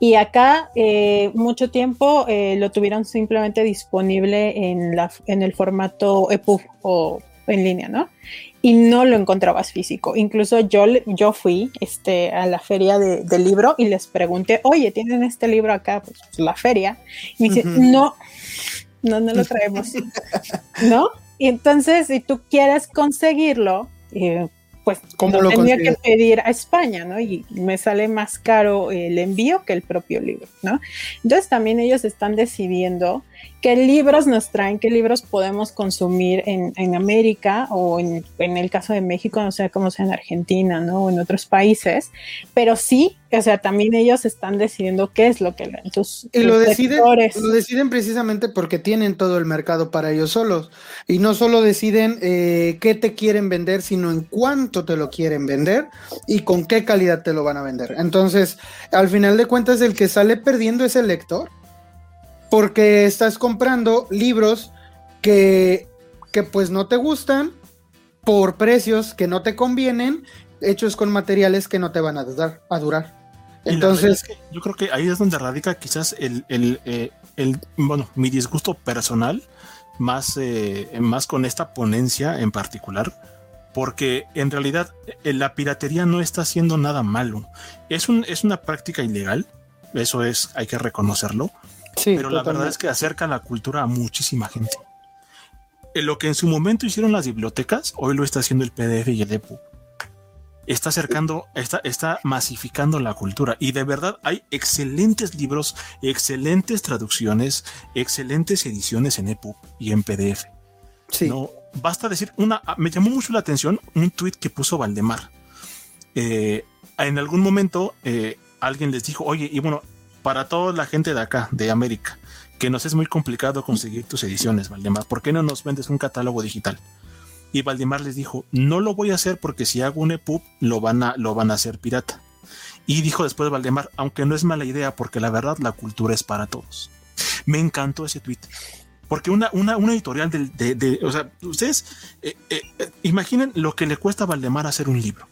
y acá eh, mucho tiempo eh, lo tuvieron simplemente disponible en, la, en el formato EPUB o en línea, ¿no? Y no lo encontrabas físico. Incluso yo, yo fui este, a la feria de, del libro y les pregunté, oye, ¿tienen este libro acá? Pues la feria. Y me dice, no, no, no lo traemos. ¿No? Y entonces, si tú quieres conseguirlo, eh, pues ¿Cómo lo tenía que pedir a España, ¿no? Y me sale más caro el envío que el propio libro, ¿no? Entonces también ellos están decidiendo qué libros nos traen, qué libros podemos consumir en, en América o en, en, el caso de México, no sé cómo sea en Argentina, ¿no? O en otros países, pero sí, o sea, también ellos están decidiendo qué es lo que leen sus, y lo deciden, lo deciden precisamente porque tienen todo el mercado para ellos solos y no solo deciden eh, qué te quieren vender, sino en cuánto te lo quieren vender y con qué calidad te lo van a vender. Entonces, al final de cuentas, el que sale perdiendo es el lector porque estás comprando libros que, que pues no te gustan por precios que no te convienen, hechos con materiales que no te van a durar. A durar. Entonces, yo creo que ahí es donde radica quizás el, el, eh, el bueno, mi disgusto personal, más, eh, más con esta ponencia en particular, porque en realidad eh, la piratería no está haciendo nada malo. Es, un, es una práctica ilegal, eso es, hay que reconocerlo, pero la verdad es que acerca la cultura a muchísima gente. En lo que en su momento hicieron las bibliotecas, hoy lo está haciendo el PDF y el EPUB. Está acercando, está, está masificando la cultura y de verdad hay excelentes libros, excelentes traducciones, excelentes ediciones en EPUB y en PDF. Sí. No, basta decir una, me llamó mucho la atención un tweet que puso Valdemar. Eh, en algún momento eh, alguien les dijo, oye, y bueno, para toda la gente de acá, de América, que nos es muy complicado conseguir tus ediciones, Valdemar, ¿por qué no nos vendes un catálogo digital? Y Valdemar les dijo, no lo voy a hacer porque si hago un EPUB lo van a, lo van a hacer pirata. Y dijo después Valdemar, aunque no es mala idea porque la verdad la cultura es para todos. Me encantó ese tweet. Porque una, una, una editorial de, de, o sea, ustedes eh, eh, imaginen lo que le cuesta a Valdemar hacer un libro.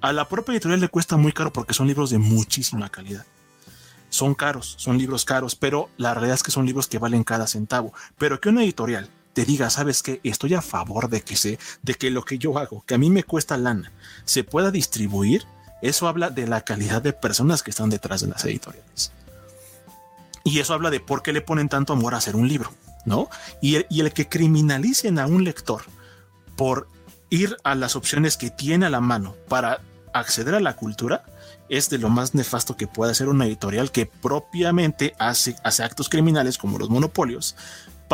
A la propia editorial le cuesta muy caro porque son libros de muchísima calidad son caros, son libros caros, pero la realidad es que son libros que valen cada centavo. Pero que una editorial te diga, sabes que estoy a favor de que se, de que lo que yo hago, que a mí me cuesta lana, se pueda distribuir, eso habla de la calidad de personas que están detrás de las editoriales. Y eso habla de por qué le ponen tanto amor a hacer un libro, ¿no? Y el, y el que criminalicen a un lector por ir a las opciones que tiene a la mano para acceder a la cultura, es de lo más nefasto que puede hacer una editorial que propiamente hace, hace actos criminales como los monopolios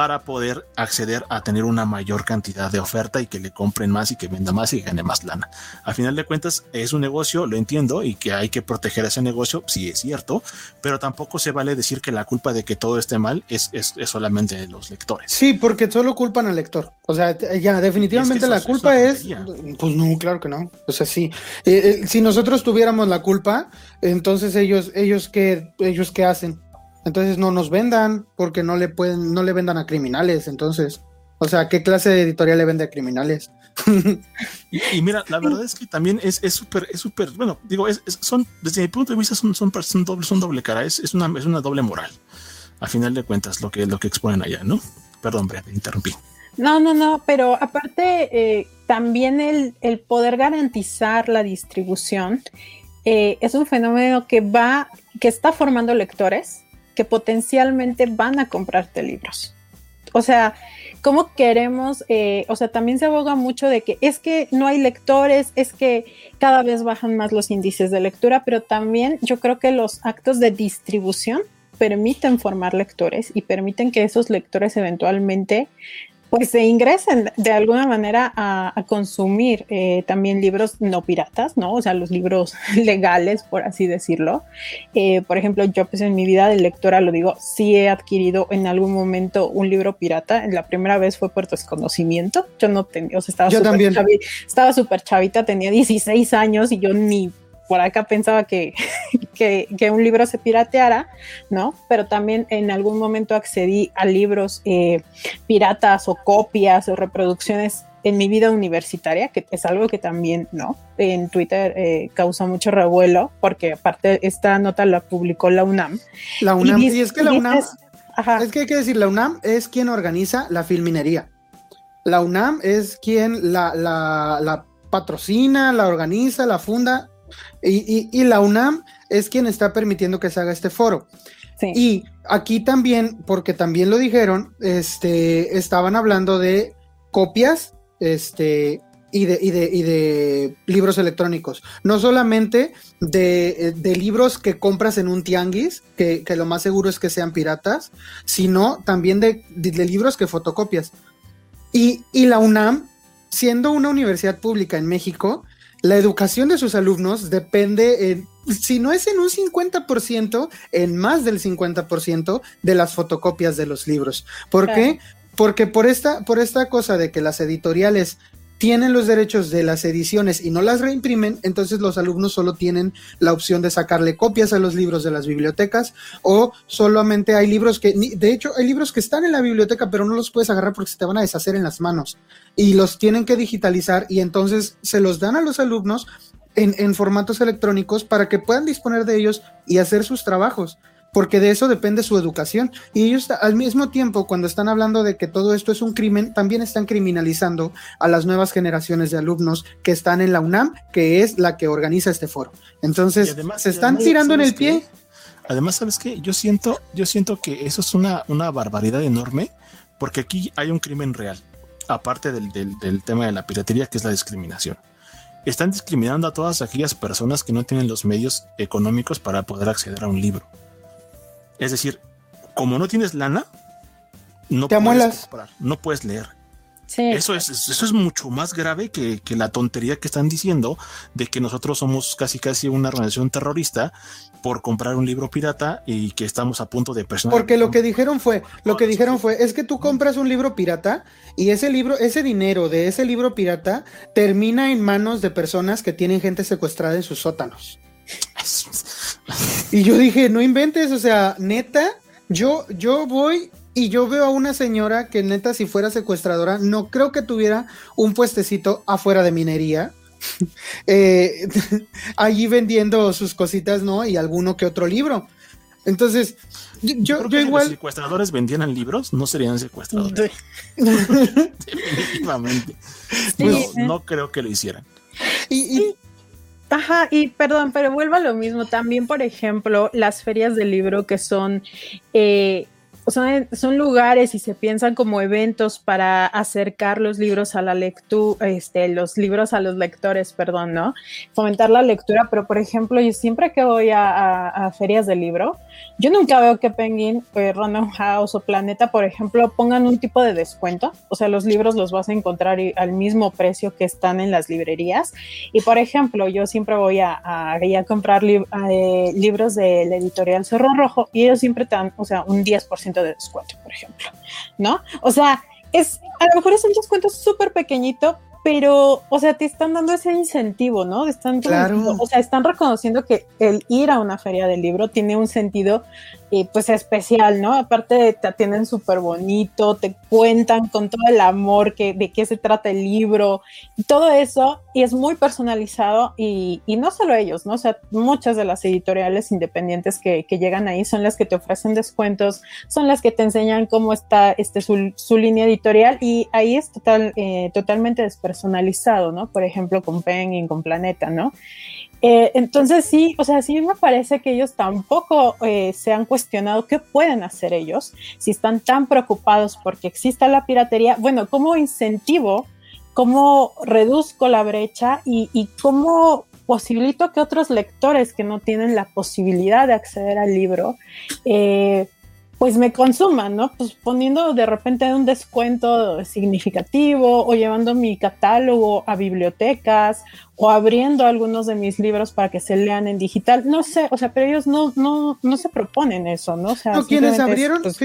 para poder acceder a tener una mayor cantidad de oferta y que le compren más y que venda más y gane más lana. A final de cuentas es un negocio, lo entiendo, y que hay que proteger ese negocio, sí es cierto, pero tampoco se vale decir que la culpa de que todo esté mal es, es, solamente de los lectores. Sí, porque solo culpan al lector. O sea, ya definitivamente la culpa es, pues no, claro que no. O sea, sí. Eh, eh, si nosotros tuviéramos la culpa, entonces ellos, ellos qué, ellos qué hacen entonces no nos vendan porque no le pueden, no le vendan a criminales. Entonces, o sea, ¿qué clase de editorial le vende a criminales? y, mira, la verdad es que también es súper, es súper, bueno, digo, es, son, desde mi punto de vista, son, son, son doble, son doble cara, es, es, una, es una doble moral. A final de cuentas, lo que, lo que exponen allá, ¿no? Perdón, Brea, te interrumpí. No, no, no, pero aparte, eh, también el, el, poder garantizar la distribución eh, es un fenómeno que va, que está formando lectores que potencialmente van a comprarte libros. O sea, ¿cómo queremos? Eh, o sea, también se aboga mucho de que es que no hay lectores, es que cada vez bajan más los índices de lectura, pero también yo creo que los actos de distribución permiten formar lectores y permiten que esos lectores eventualmente pues se ingresen de alguna manera a, consumir eh, también libros no piratas, ¿no? O sea, los libros legales, por así decirlo. Eh, por ejemplo, yo pues en mi vida de lectora, lo digo, sí he adquirido en algún momento un libro pirata. La primera vez fue por desconocimiento. Yo no tenía, o sea, estaba súper chavita, estaba súper chavita, tenía 16 años y yo ni por acá pensaba que, que, un libro se pirateara, ¿no? Pero también en algún momento accedí a libros eh, piratas o copias o reproducciones en mi vida universitaria, que es algo que también, ¿no? En Twitter eh, causa mucho revuelo, porque aparte esta nota la publicó la UNAM. La UNAM, y, es que la UNAM, es que hay que decir, la UNAM es quien organiza la filminería. La UNAM es quien la, la, la patrocina, la organiza, la funda, y, la UNAM es quien está permitiendo que se haga este foro. Y aquí también, porque también lo dijeron, este, estaban hablando de copias este, y, de, y, de, libros electrónicos. No solamente de, libros que compras en un tianguis, que, lo más seguro es que sean piratas, sino también de, libros que fotocopias. Y, y la UNAM, siendo una universidad pública en México, la educación de sus alumnos depende, en, si no es en un 50%, en más del 50% de las fotocopias de los libros. ¿Por qué? Porque por esta, por esta cosa de que las editoriales tienen los derechos de las ediciones y no las reimprimen, entonces los alumnos solo tienen la opción de sacarle copias a los libros de las bibliotecas o solamente hay libros que, de hecho, hay libros que están en la biblioteca pero no los puedes agarrar porque se te van a deshacer en las manos y los tienen que digitalizar y entonces se los dan a los alumnos en, en formatos electrónicos para que puedan disponer de ellos y hacer sus trabajos porque de eso depende su educación. Y ellos al mismo tiempo, cuando están hablando de que todo esto es un crimen, también están criminalizando a las nuevas generaciones de alumnos que están en la UNAM, que es la que organiza este foro. Entonces, se están tirando en el pie. Además, ¿sabes qué? Yo siento, yo siento que eso es una, una barbaridad enorme, porque aquí hay un crimen real, aparte del, del tema de la piratería, que es la discriminación están discriminando a todas aquellas personas que no tienen los medios económicos para poder acceder a un libro. Es decir, como no tienes lana, no puedes comprar, no puedes leer. Eso, es, eso es mucho más grave que, la tontería que están diciendo de que nosotros somos casi casi una organización terrorista por comprar un libro pirata y que estamos a punto de personar. Porque lo que dijeron fue, lo que dijeron fue, es que tú compras un libro pirata y ese libro, ese dinero de ese libro pirata termina en manos de personas que tienen gente secuestrada en sus sótanos. Y yo dije, no inventes, o sea, neta, yo, yo voy y yo veo a una señora que neta, si fuera secuestradora, no creo que tuviera un puestecito afuera de minería. Eh, allí vendiendo sus cositas, ¿no? Y alguno que otro libro. Entonces, yo, yo, igual. Si los secuestradores vendieran libros, no serían secuestradores. Definitivamente. no, creo que lo hicieran. y, Ajá, y perdón, pero vuelvo a lo mismo. También, por ejemplo, las ferias del libro que son eh, son, son, lugares y se piensan como eventos para acercar los libros a la lectura, este, los libros a los lectores, perdón, ¿no? Fomentar la lectura, pero por ejemplo, yo siempre que voy a, ferias de libro, yo nunca veo que Penguin, eh, Random House o Planeta, por ejemplo, pongan un tipo de descuento. O sea, los libros los vas a encontrar al mismo precio que están en las librerías. Y por ejemplo, yo siempre voy a, a, comprar eh, libros de la editorial Cerro Rojo y ellos siempre dan, o sea, un 10% de descuento, por ejemplo, ¿no? O sea, es, a lo mejor es un descuento súper pequeñito, pero, o sea, te están dando ese incentivo, ¿no? Están, o sea, están reconociendo que el ir a una feria del libro tiene un sentido y pues especial, ¿no? Aparte te atienden súper bonito, te cuentan con todo el amor que, de qué se trata el libro y todo eso, y es muy personalizado y, y no solo ellos, ¿no? O sea, muchas de las editoriales independientes que, que, llegan ahí son las que te ofrecen descuentos, son las que te enseñan cómo está este, su, línea editorial y ahí es total, eh, totalmente despersonalizado, ¿no? Por ejemplo, con Penguin, con Planeta, ¿no? Eh, entonces sí, o sea, sí me parece que ellos tampoco eh, se han cuestionado qué pueden hacer ellos si están tan preocupados porque exista la piratería. Bueno, ¿cómo incentivo? ¿Cómo reduzco la brecha? Y, cómo posibilito que otros lectores que no tienen la posibilidad de acceder al libro eh, pues me consuman, ¿no? Pues poniendo de repente un descuento significativo o llevando mi catálogo a bibliotecas o abriendo algunos de mis libros para que se lean en digital. No sé, o sea, pero ellos no, no, no se proponen eso, ¿no? O sea, no, quienes abrieron, pues.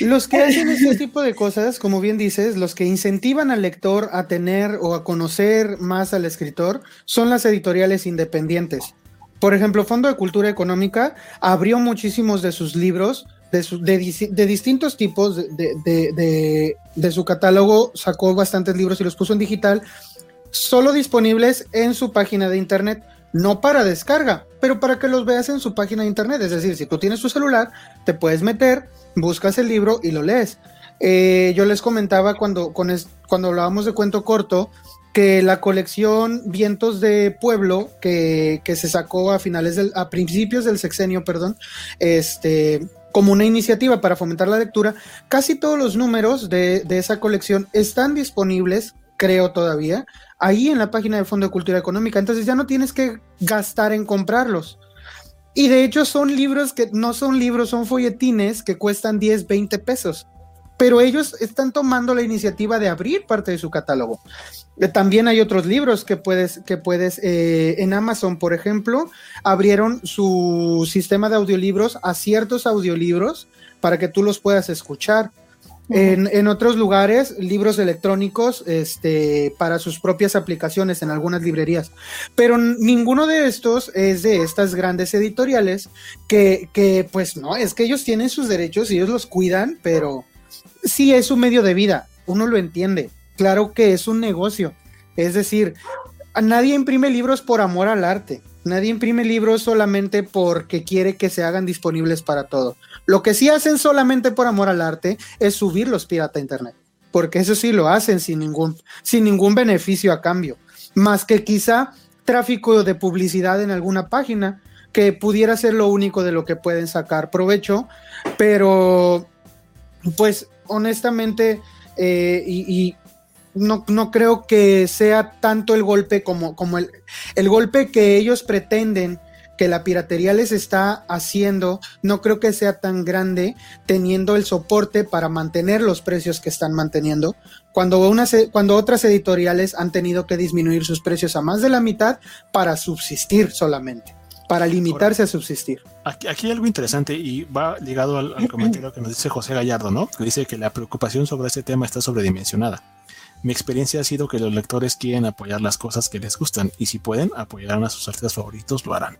Los que hacen este tipo de cosas, como bien dices, los que incentivan al lector a tener o a conocer más al escritor, son las editoriales independientes. Por ejemplo, Fondo de Cultura Económica abrió muchísimos de sus libros de, de, distintos tipos de, de, su catálogo, sacó bastantes libros y los puso en digital, solo disponibles en su página de internet, no para descarga, pero para que los veas en su página de internet. Es decir, si tú tienes tu celular, te puedes meter, buscas el libro y lo lees. Eh, yo les comentaba cuando, cuando hablábamos de cuento corto, que la colección Vientos de Pueblo, que, se sacó a finales del, a principios del sexenio, perdón, este, como una iniciativa para fomentar la lectura, casi todos los números de, de esa colección están disponibles, creo todavía, ahí en la página del Fondo de Cultura Económica. Entonces ya no tienes que gastar en comprarlos. Y de hecho son libros que no son libros, son folletines que cuestan 10, 20 pesos pero ellos están tomando la iniciativa de abrir parte de su catálogo. Eh, también hay otros libros que puedes, que puedes, eh, en Amazon, por ejemplo, abrieron su sistema de audiolibros a ciertos audiolibros para que tú los puedas escuchar. en, otros lugares, libros electrónicos este, para sus propias aplicaciones en algunas librerías. Pero ninguno de estos es de estas grandes editoriales que, que, pues no, es que ellos tienen sus derechos y ellos los cuidan, pero sí es un medio de vida, uno lo entiende. Claro que es un negocio. Es decir, nadie imprime libros por amor al arte. Nadie imprime libros solamente porque quiere que se hagan disponibles para todo. Lo que sí hacen solamente por amor al arte es subirlos pirata a internet. Porque eso sí lo hacen sin ningún, sin ningún beneficio a cambio. Más que quizá tráfico de publicidad en alguna página, que pudiera ser lo único de lo que pueden sacar provecho. Pero, pues honestamente, eh, y, no, no, creo que sea tanto el golpe como, como el, el golpe que ellos pretenden que la piratería les está haciendo, no creo que sea tan grande teniendo el soporte para mantener los precios que están manteniendo, cuando, unas, cuando otras editoriales han tenido que disminuir sus precios a más de la mitad para subsistir solamente para limitarse a subsistir. Aquí, hay algo interesante y va ligado al, comentario que nos dice José Gallardo, ¿no? Que dice que la preocupación sobre este tema está sobredimensionada. Mi experiencia ha sido que los lectores quieren apoyar las cosas que les gustan y si pueden apoyar a sus artistas favoritos, lo harán.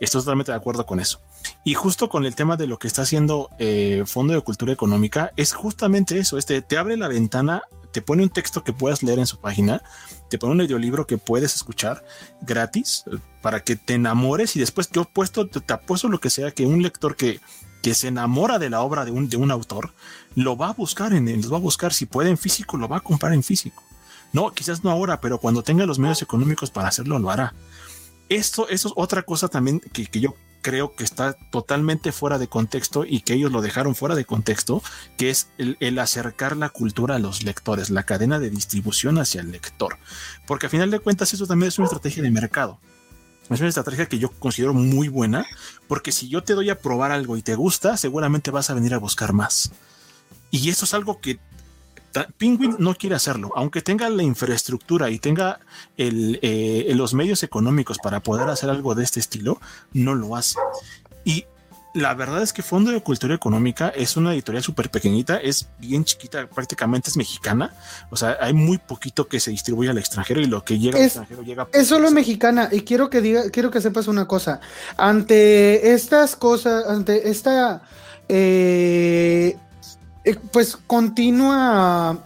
Estoy totalmente de acuerdo con eso. Y justo con el tema de lo que está haciendo eh, Fondo de Cultura Económica, es justamente eso, este te abre la ventana, te pone un texto que puedas leer en su página te pone un audiolibro que puedes escuchar gratis eh, para que te enamores y después yo puesto, te, apuesto lo que sea que un lector que, que se enamora de la obra de un, de un autor lo va a buscar en él, lo va a buscar si puede en físico, lo va a comprar en físico. No, quizás no ahora, pero cuando tenga los medios económicos para hacerlo, lo hará. Esto, eso es otra cosa también que, que yo creo que está totalmente fuera de contexto y que ellos lo dejaron fuera de contexto, que es el, acercar la cultura a los lectores, la cadena de distribución hacia el lector. Porque a final de cuentas eso también es una estrategia de mercado. Es una estrategia que yo considero muy buena, porque si yo te doy a probar algo y te gusta, seguramente vas a venir a buscar más. Y eso es algo que Penguin no quiere hacerlo, aunque tenga la infraestructura y tenga eh, los medios económicos para poder hacer algo de este estilo, no lo hace. Y la verdad es que Fondo de Cultura Económica es una editorial súper pequeñita, es bien chiquita, prácticamente es mexicana. O sea, hay muy poquito que se distribuye al extranjero y lo que llega al extranjero llega. Es solo mexicana y quiero que diga, quiero que sepas una cosa. Ante estas cosas, ante esta eh, eh, pues continua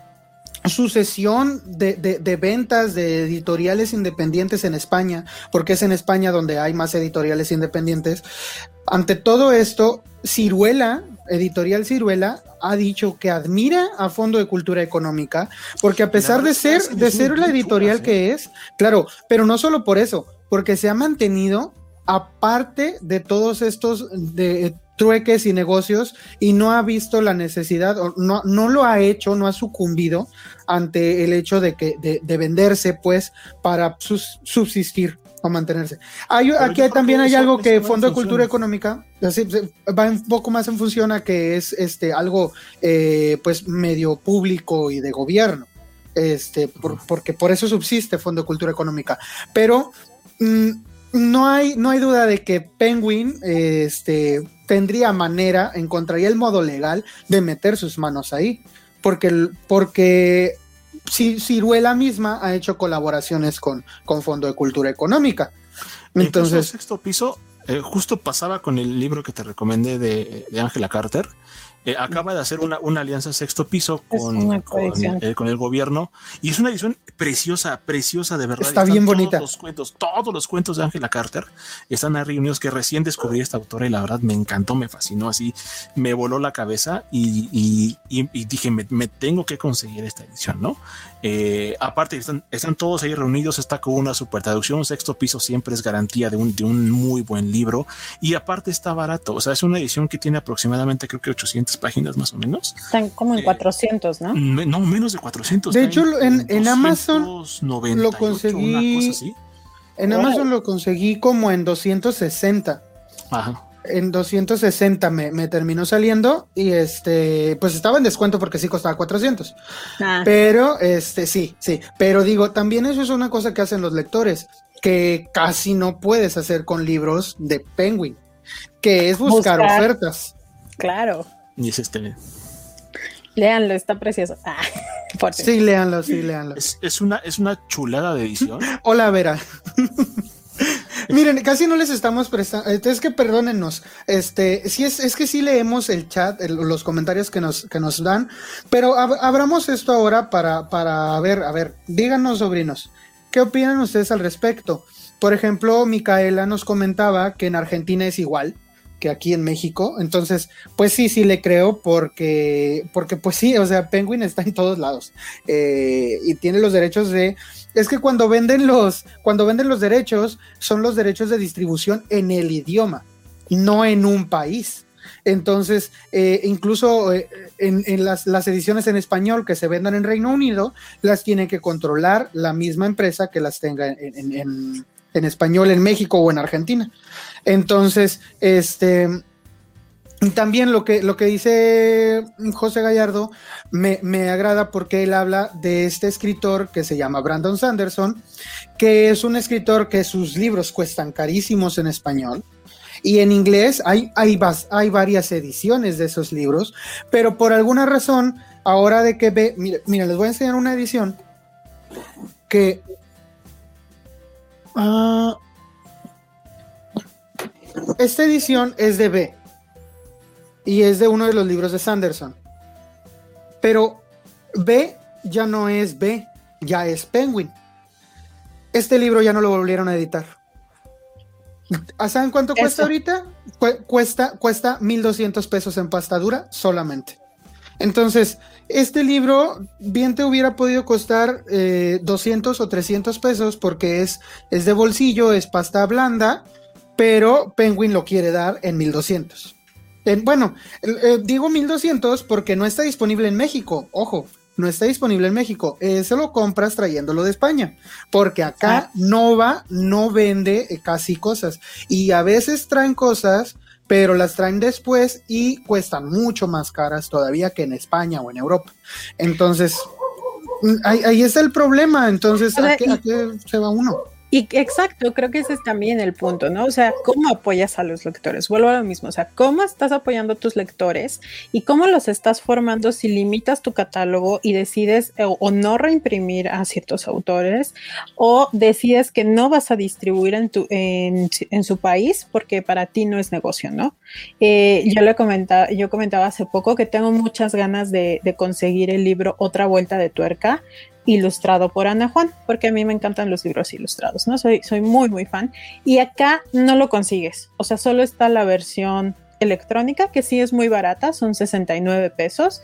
sucesión de, de, ventas de editoriales independientes en España, porque es en España donde hay más editoriales independientes. Ante todo esto, Ciruela, editorial Ciruela, ha dicho que admira a Fondo de Cultura Económica, porque a pesar de ser, de ser la editorial ¿eh? que es, claro, pero no solo por eso, porque se ha mantenido aparte de todos estos de trueques y negocios y no ha visto la necesidad, o no, no lo ha hecho, no ha sucumbido ante el hecho de que de, venderse pues para subsistir. a mantenerse. Hay, aquí también hay algo que Fondo de Cultura Económica va un poco más en función a que es este algo eh, pues medio público y de gobierno. Este, porque por eso subsiste Fondo de Cultura Económica. Pero mm, no, hay, no hay duda de que Penguin este, tendría manera, encontraría el modo legal de meter sus manos ahí. Porque, porque Ciruela misma ha hecho colaboraciones con, con Fondo de Cultura Económica. Entonces, el sexto piso eh, justo pasaba con el libro que te recomendé de Ángela Carter, eh, acaba de hacer una, alianza sexto piso con, eh, con, el, gobierno y es una edición preciosa, preciosa de verdad. Está bien bonita. Todos los cuentos, todos los cuentos de Angela Carter están ahí reunidos que recién descubrí esta autora y la verdad me encantó, me fascinó así, me voló la cabeza y, dije, me, tengo que conseguir esta edición, ¿no? Eh, aparte, están, están todos ahí reunidos, está con una super traducción, sexto piso siempre es garantía de un, de un muy buen libro y aparte está barato, o sea, es una edición que tiene aproximadamente creo que 800 páginas más o menos. Están como en 400, eh, ¿no? No, menos de 400. De hecho, en, en Amazon lo conseguí. En Amazon lo conseguí como en 260. Ajá. En 260 me, me, terminó saliendo y este, pues estaba en descuento porque sí costaba 400. Ah. Pero, este, sí, sí. Pero digo, también eso es una cosa que hacen los lectores, que casi no puedes hacer con libros de Penguin, que es buscar. ofertas. Claro. Y es este. Léanlo, está precioso. Ah, sí, léanlo, sí, léanlo. Es, una, es una chulada de edición. Hola, Vera. Miren, casi no les estamos prestando, es que perdónennos, este, sí es, es que sí leemos el chat, los comentarios que nos, que nos dan, pero abramos esto ahora para, para ver, a ver, díganos sobrinos, ¿qué opinan ustedes al respecto? Por ejemplo, Micaela nos comentaba que en Argentina es igual, que aquí en México. Entonces, pues sí, sí le creo porque, porque pues sí, o sea, Penguin está en todos lados eh, y tiene los derechos de... Es que cuando venden los, cuando venden los derechos, son los derechos de distribución en el idioma, no en un país. Entonces, eh, incluso eh, en, las, ediciones en español que se vendan en Reino Unido, las tiene que controlar la misma empresa que las tenga en, en español en México o en Argentina. Entonces, este, también lo que, lo que dice José Gallardo me, me, agrada porque él habla de este escritor que se llama Brandon Sanderson, que es un escritor que sus libros cuestan carísimos en español. Y en inglés hay, hay, hay varias ediciones de esos libros, pero por alguna razón, ahora de que ve, mira, les voy a enseñar una edición que Ah, esta edición es de B y es de uno de los libros de Sanderson. Pero B ya no es B, ya es Penguin. Este libro ya no lo volvieron a editar. ¿Saben cuánto cuesta ahorita? cuesta, cuesta 1200 pesos en pastadura solamente. Entonces, este libro bien te hubiera podido costar 200 eh, o 300 pesos porque es, es de bolsillo, es pasta blanda, pero Penguin lo quiere dar en 1200. En, bueno, eh, digo 1200 porque no está disponible en México, ojo, no está disponible en México. Eso lo compras trayéndolo de España, porque acá ah. Nova no vende eh, casi cosas y a veces traen cosas pero las traen después y cuestan mucho más caras todavía que en España o en Europa. Entonces, ahí, está el problema. Entonces, ¿a qué se va uno? Y exacto, creo que ese es también el punto, ¿no? O sea, ¿cómo apoyas a los lectores? Vuelvo a lo mismo, o sea, ¿cómo estás apoyando a tus lectores y cómo los estás formando si limitas tu catálogo y decides eh, o, no reimprimir a ciertos autores o decides que no vas a distribuir en, tu, en, su país porque para ti no es negocio, ¿no? Eh, yo le comentaba, yo comentaba hace poco que tengo muchas ganas de conseguir el libro Otra Vuelta de Tuerca ilustrado por Ana Juan, porque a mí me encantan los libros ilustrados, ¿no? Soy, soy muy, muy fan. Y acá no lo consigues, o sea, solo está la versión electrónica, que sí es muy barata, son 69 pesos,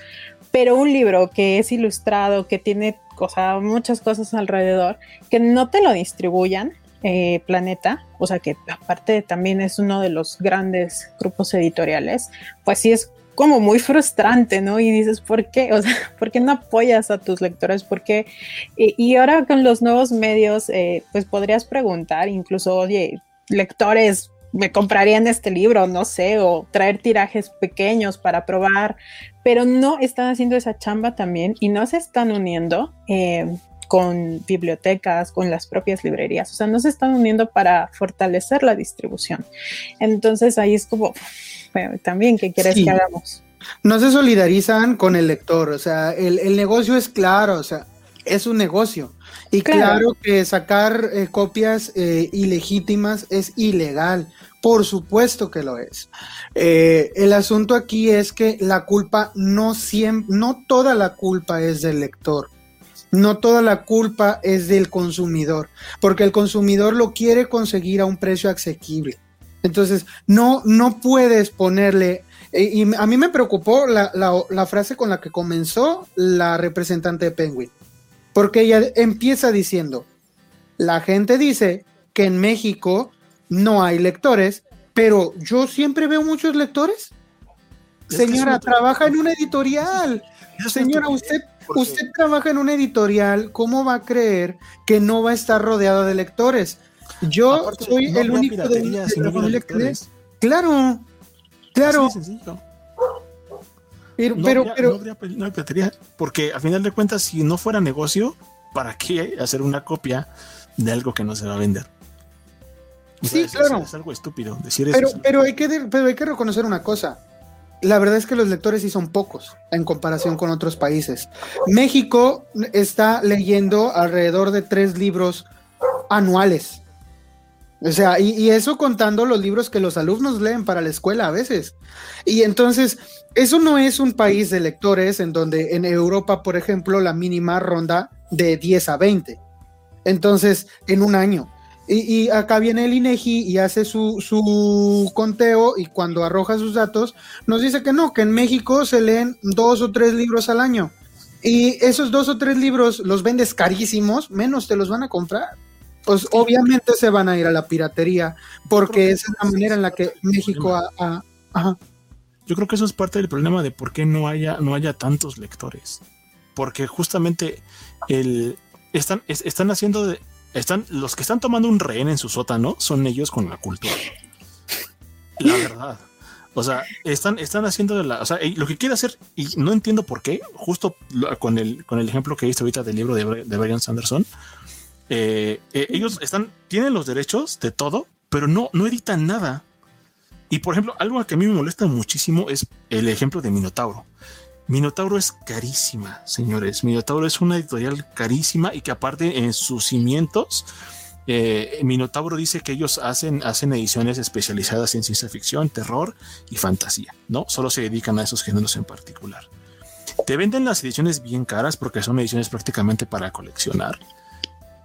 pero un libro que es ilustrado, que tiene cosa, muchas cosas alrededor, que no te lo distribuyan, eh, Planeta, o sea que aparte también es uno de los grandes grupos editoriales, pues sí es como muy frustrante, ¿no? Y dices, ¿por qué? O sea, ¿por qué no apoyas a tus lectores? ¿Por qué? Y, ahora con los nuevos medios, eh, pues podrías preguntar, incluso, oye, lectores, me comprarían este libro, no sé, o traer tirajes pequeños para probar, pero no están haciendo esa chamba también y no se están uniendo. Eh, con bibliotecas, con las propias librerías, o sea, no se están uniendo para fortalecer la distribución. Entonces ahí es como, también, ¿qué quieres que hagamos? No se solidarizan con el lector, o sea, el, negocio es claro, o sea, es un negocio. Y claro, que sacar eh, copias eh, ilegítimas es ilegal, por supuesto que lo es. Eh, el asunto aquí es que la culpa no siempre, no toda la culpa es del lector. No toda la culpa es del consumidor, porque el consumidor lo quiere conseguir a un precio asequible. Entonces, no, no puedes ponerle, eh, y a mí me preocupó la, la, frase con la que comenzó la representante de Penguin, porque ella empieza diciendo, la gente dice que en México no hay lectores, pero yo siempre veo muchos lectores. Señora, trabaja en una editorial. Señora, usted usted trabaja en una editorial, ¿cómo va a creer que no va a estar rodeado de lectores? Yo soy el único de, la familia que Claro, claro. Pero, no pero, pero no, hay piratería, porque a final de cuentas, si no fuera negocio, ¿para qué hacer una copia de algo que no se va a vender? sí, claro. Es, algo estúpido decir pero, eso. Pero hay, que, pero hay que reconocer una cosa la verdad es que los lectores sí son pocos en comparación con otros países. México está leyendo alrededor de tres libros anuales. O sea, y, eso contando los libros que los alumnos leen para la escuela a veces. Y entonces, eso no es un país de lectores en donde en Europa, por ejemplo, la mínima ronda de 10 a 20. Entonces, en un año. Y, acá viene el INEGI y hace su, su, conteo y cuando arroja sus datos nos dice que no, que en México se leen dos o tres libros al año. Y esos dos o tres libros los vendes carísimos, menos te los van a comprar. Pues obviamente se van a ir a la piratería, porque esa es la manera en la que México ha, Yo creo que eso es parte del problema de por qué no haya, no haya tantos lectores. Porque justamente el, están, están haciendo de, están, los que están tomando un rehén en su sótano son ellos con la cultura. La verdad. O sea, están, están haciendo de la, o sea, lo que quiere hacer, y no entiendo por qué, justo con el, con el ejemplo que viste ahorita del libro de, de Brian Sanderson, eh, eh, ellos están, tienen los derechos de todo, pero no, no editan nada. Y por ejemplo, algo que a mí me molesta muchísimo es el ejemplo de Minotauro. Minotauro es carísima, señores. Minotauro es una editorial carísima y que aparte en sus cimientos, eh, Minotauro dice que ellos hacen, hacen ediciones especializadas en ciencia ficción, terror y fantasía, ¿no? Solo se dedican a esos géneros en particular. Te venden las ediciones bien caras porque son ediciones prácticamente para coleccionar.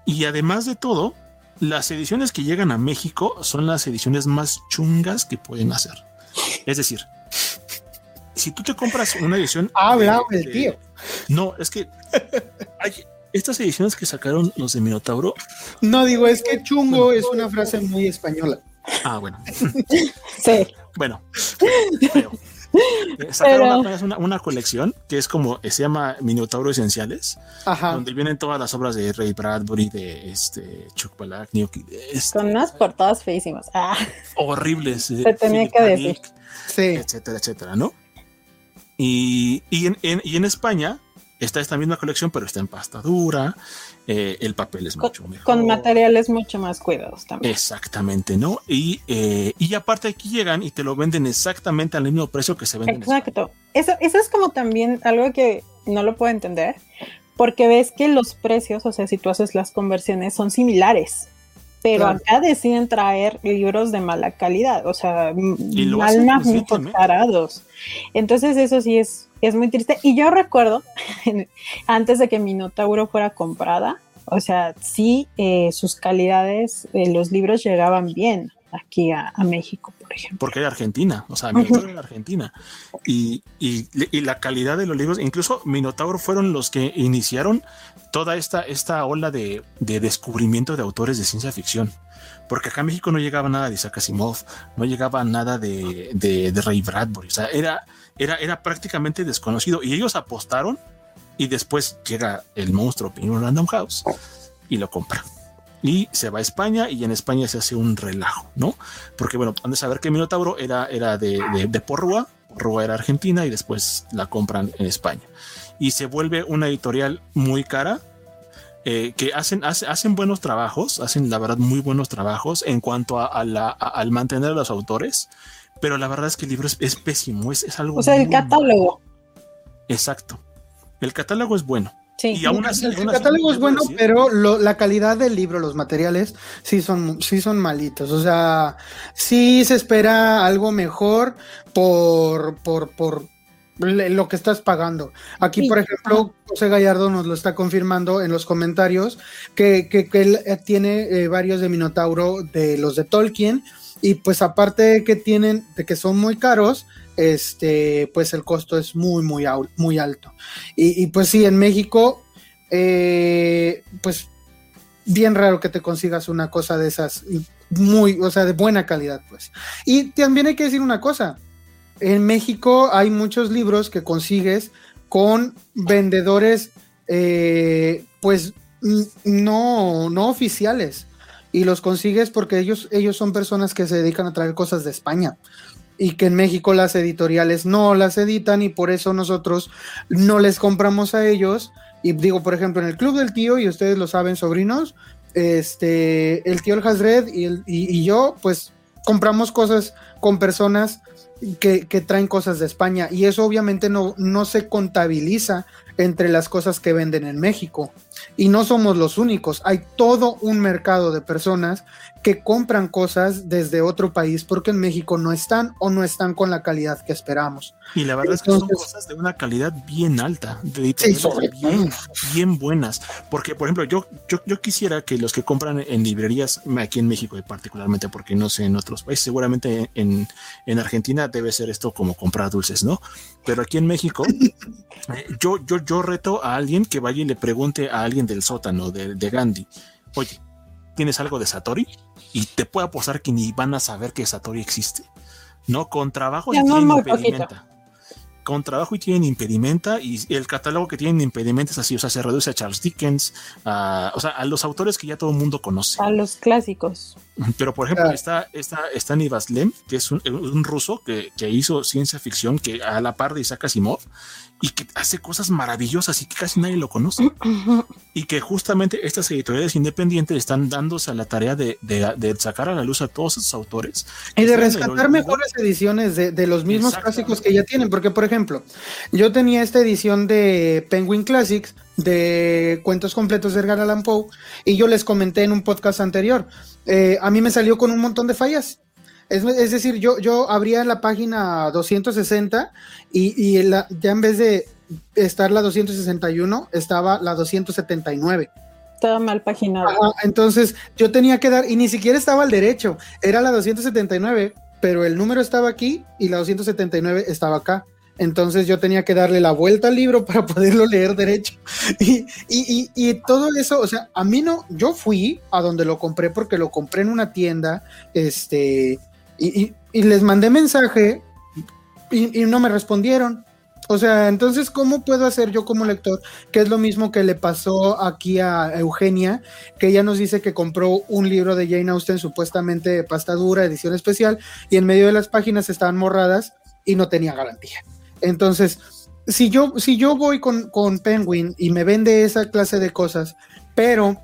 Y además de todo, las ediciones que llegan a México son las ediciones más chungas que pueden hacer. Es decir, si tú te compras una edición. Habla el tío. No, es que hay estas ediciones que sacaron los de Minotauro. No digo, es que chungo es una frase muy española. Ah, bueno. sí. Bueno, sacaron una, colección que es como se llama Minotauro Esenciales, donde vienen todas las obras de Ray Bradbury, de este Chuck Palahniuk, Con este, unas portadas feísimas. Ah. Horribles. Se eh, tenía que decir. Sí. Etcétera, etcétera, ¿no? Y, en, España está esta misma colección, pero está en pasta dura. Eh, el papel es mucho mejor. Con materiales mucho más cuidados también. Exactamente, ¿no? Y, eh, y aparte aquí llegan y te lo venden exactamente al mismo precio que se venden. Exacto. eso, eso es como también algo que no lo puedo entender, porque ves que los precios, o sea, si tú haces las conversiones, son similares pero acá deciden traer libros de mala calidad, o sea, mal parados. Entonces eso sí es, es muy triste. Y yo recuerdo, antes de que Minotauro fuera comprada, o sea, sí, eh, sus calidades, eh, los libros llegaban bien. Aquí a, México, por ejemplo. Porque era Argentina, o sea, Minotauro era Argentina. Y, y, y, la calidad de los libros, incluso Minotauro fueron los que iniciaron toda esta, esta ola de, de descubrimiento de autores de ciencia ficción porque acá en México no llegaba nada de Isaac Asimov, no llegaba nada de, de, de, Ray Bradbury, o sea, era, era, era prácticamente desconocido y ellos apostaron y después llega el monstruo Penguin Random House y lo compra. Y se va a España y en España se hace un relajo, ¿no? Porque bueno, han de saber que Minotauro era, era de, de, de Porrúa, Porrúa era Argentina y después la compran en España. Y se vuelve una editorial muy cara, eh, que hacen, hacen buenos trabajos, hacen la verdad muy buenos trabajos en cuanto a, la, al mantener a los autores, pero la verdad es que el libro es, pésimo, es, es, algo... O sea, el catálogo. Exacto. El catálogo es bueno. Sí. Y aún así, el, catálogo es bueno, pero la calidad del libro, los materiales, sí son, sí son malitos. O sea, sí se espera algo mejor por, por, por lo que estás pagando. Aquí, por ejemplo, José Gallardo nos lo está confirmando en los comentarios que, que, él eh, tiene eh, varios de Minotauro de los de Tolkien y pues aparte de que tienen, de que son muy caros, este, pues el costo es muy, muy, muy alto. Y, pues sí, en México, eh, pues bien raro que te consigas una cosa de esas, muy, o sea, de buena calidad, pues. Y también hay que decir una cosa, en México hay muchos libros que consigues con vendedores, eh, pues no, no oficiales. Y los consigues porque ellos, ellos son personas que se dedican a traer cosas de España y que en México las editoriales no las editan y por eso nosotros no les compramos a ellos. Y digo, por ejemplo, en el Club del Tío, y ustedes lo saben, sobrinos, este, el tío El Hasred y, el, y, yo, pues compramos cosas con personas que, que, traen cosas de España y eso obviamente no, no se contabiliza entre las cosas que venden en México. Y no somos los únicos, hay todo un mercado de personas que compran cosas desde otro país porque en México no están o no están con la calidad que esperamos. Y la verdad es que son cosas de una calidad bien alta, de bien, bien, buenas. Porque, por ejemplo, yo, yo, yo quisiera que los que compran en librerías, aquí en México particularmente, porque no sé en otros países, seguramente en, en Argentina debe ser esto como comprar dulces, ¿no? Pero aquí en México, eh, yo, yo, yo reto a alguien que vaya y le pregunte a alguien del sótano de, de Gandhi, oye, ¿tienes algo de Satori? y te puedo apostar que ni van a saber que Satori existe. No, con trabajo y tienen impedimenta. Con trabajo y tienen impedimenta y el catálogo que tienen impedimenta es así, o sea, se reduce a Charles Dickens, a, o sea, a los autores que ya todo el mundo conoce. A los clásicos. Pero, por ejemplo, está, está, está Nivaslem, que es un, un ruso que, que, hizo ciencia ficción, que a la par de Isaac Asimov, y que hace cosas maravillosas y que casi nadie lo conoce. y que justamente estas editoriales independientes están dándose a la tarea de, de, sacar a la luz a todos esos autores. Y de rescatar mejores ediciones de, de los mismos clásicos que ya tienen. Porque, por ejemplo, yo tenía esta edición de Penguin Classics de cuentos completos de Edgar Allan Poe y yo les comenté en un podcast anterior. Eh, a mí me salió con un montón de fallas es, decir, yo, yo abría la página 260 y, y la, ya en vez de estar la 261, estaba la 279 estaba mal paginado. entonces yo tenía que dar, y ni siquiera estaba al derecho, era la 279, pero el número estaba aquí y la 279 estaba acá. Entonces yo tenía que darle la vuelta al libro para poderlo leer derecho. Y, y, y, todo eso, o sea, a mí no, yo fui a donde lo compré porque lo compré en una tienda, este, y, les mandé mensaje y, no me respondieron. O sea, entonces, ¿cómo puedo hacer yo como lector? Que es lo mismo que le pasó aquí a Eugenia, que ella nos dice que compró un libro de Jane Austen, supuestamente de pasta dura, edición especial, y en medio de las páginas estaban morradas y no tenía garantía. Entonces, si yo, si yo voy con, con Penguin y me vende esa clase de cosas, pero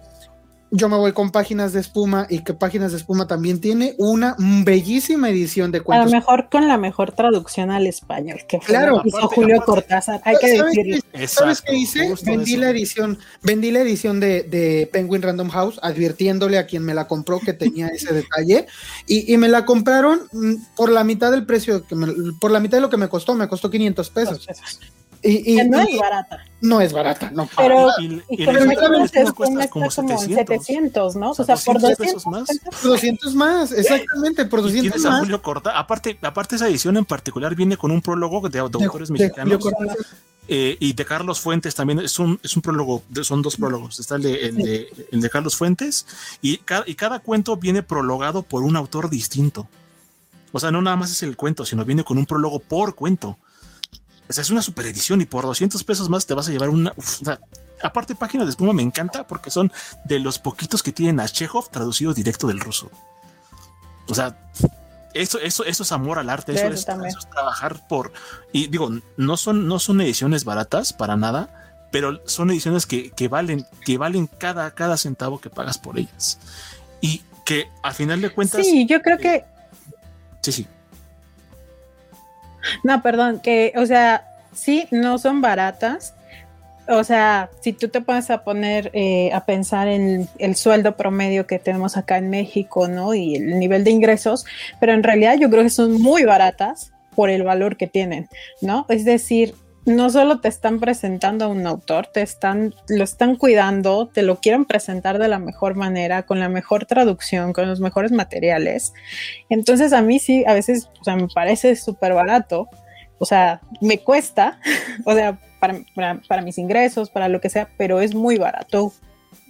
yo me voy con páginas de espuma y que páginas de espuma también tiene una bellísima edición de cuentos. A lo mejor con la mejor traducción al español que claro, hizo Julio Cortázar, hay que decirlo. ¿Sabes qué hice? Vendí la edición, vendí la edición de, Penguin Random House advirtiéndole a quien me la compró que tenía ese detalle y, me la compraron mm, por la mitad del precio, que por la mitad de lo que me costó, me costó 500 pesos. Y, no es barata. No es barata, no. Pero, y, y, como como 700, ¿no? O sea, por 200 pesos más. 200 más, exactamente, por 200 más. Julio Corta. Aparte, aparte, esa edición en particular viene con un prólogo de, autores mexicanos. Eh, y de Carlos Fuentes también es un, es un prólogo, son dos prólogos. Está el de, el de, el de Carlos Fuentes y, cada, y cada cuento viene prologado por un autor distinto. O sea, no nada más es el cuento, sino viene con un prólogo por cuento. O sea, es una super edición y por 200 pesos más te vas a llevar una. aparte, páginas de espuma me encanta porque son de los poquitos que tienen a Chekhov traducido directo del ruso. O sea, eso, eso, eso es amor al arte, eso, es, trabajar por. Y digo, no son, no son ediciones baratas para nada, pero son ediciones que, valen, que valen cada, cada centavo que pagas por ellas. Y que al final de cuentas. Sí, yo creo que. Sí, sí. No, perdón, que, o sea, sí, no son baratas, o sea, si tú te pones a poner eh, a pensar en el sueldo promedio que tenemos acá en México, ¿no? Y el nivel de ingresos, pero en realidad yo creo que son muy baratas por el valor que tienen, ¿no? Es decir, no solo te están presentando a un autor, te están, lo están cuidando, te lo quieren presentar de la mejor manera, con la mejor traducción, con los mejores materiales. Entonces a mí sí, a veces, o sea, me parece súper barato, o sea, me cuesta, o sea, para, mis ingresos, para lo que sea, pero es muy barato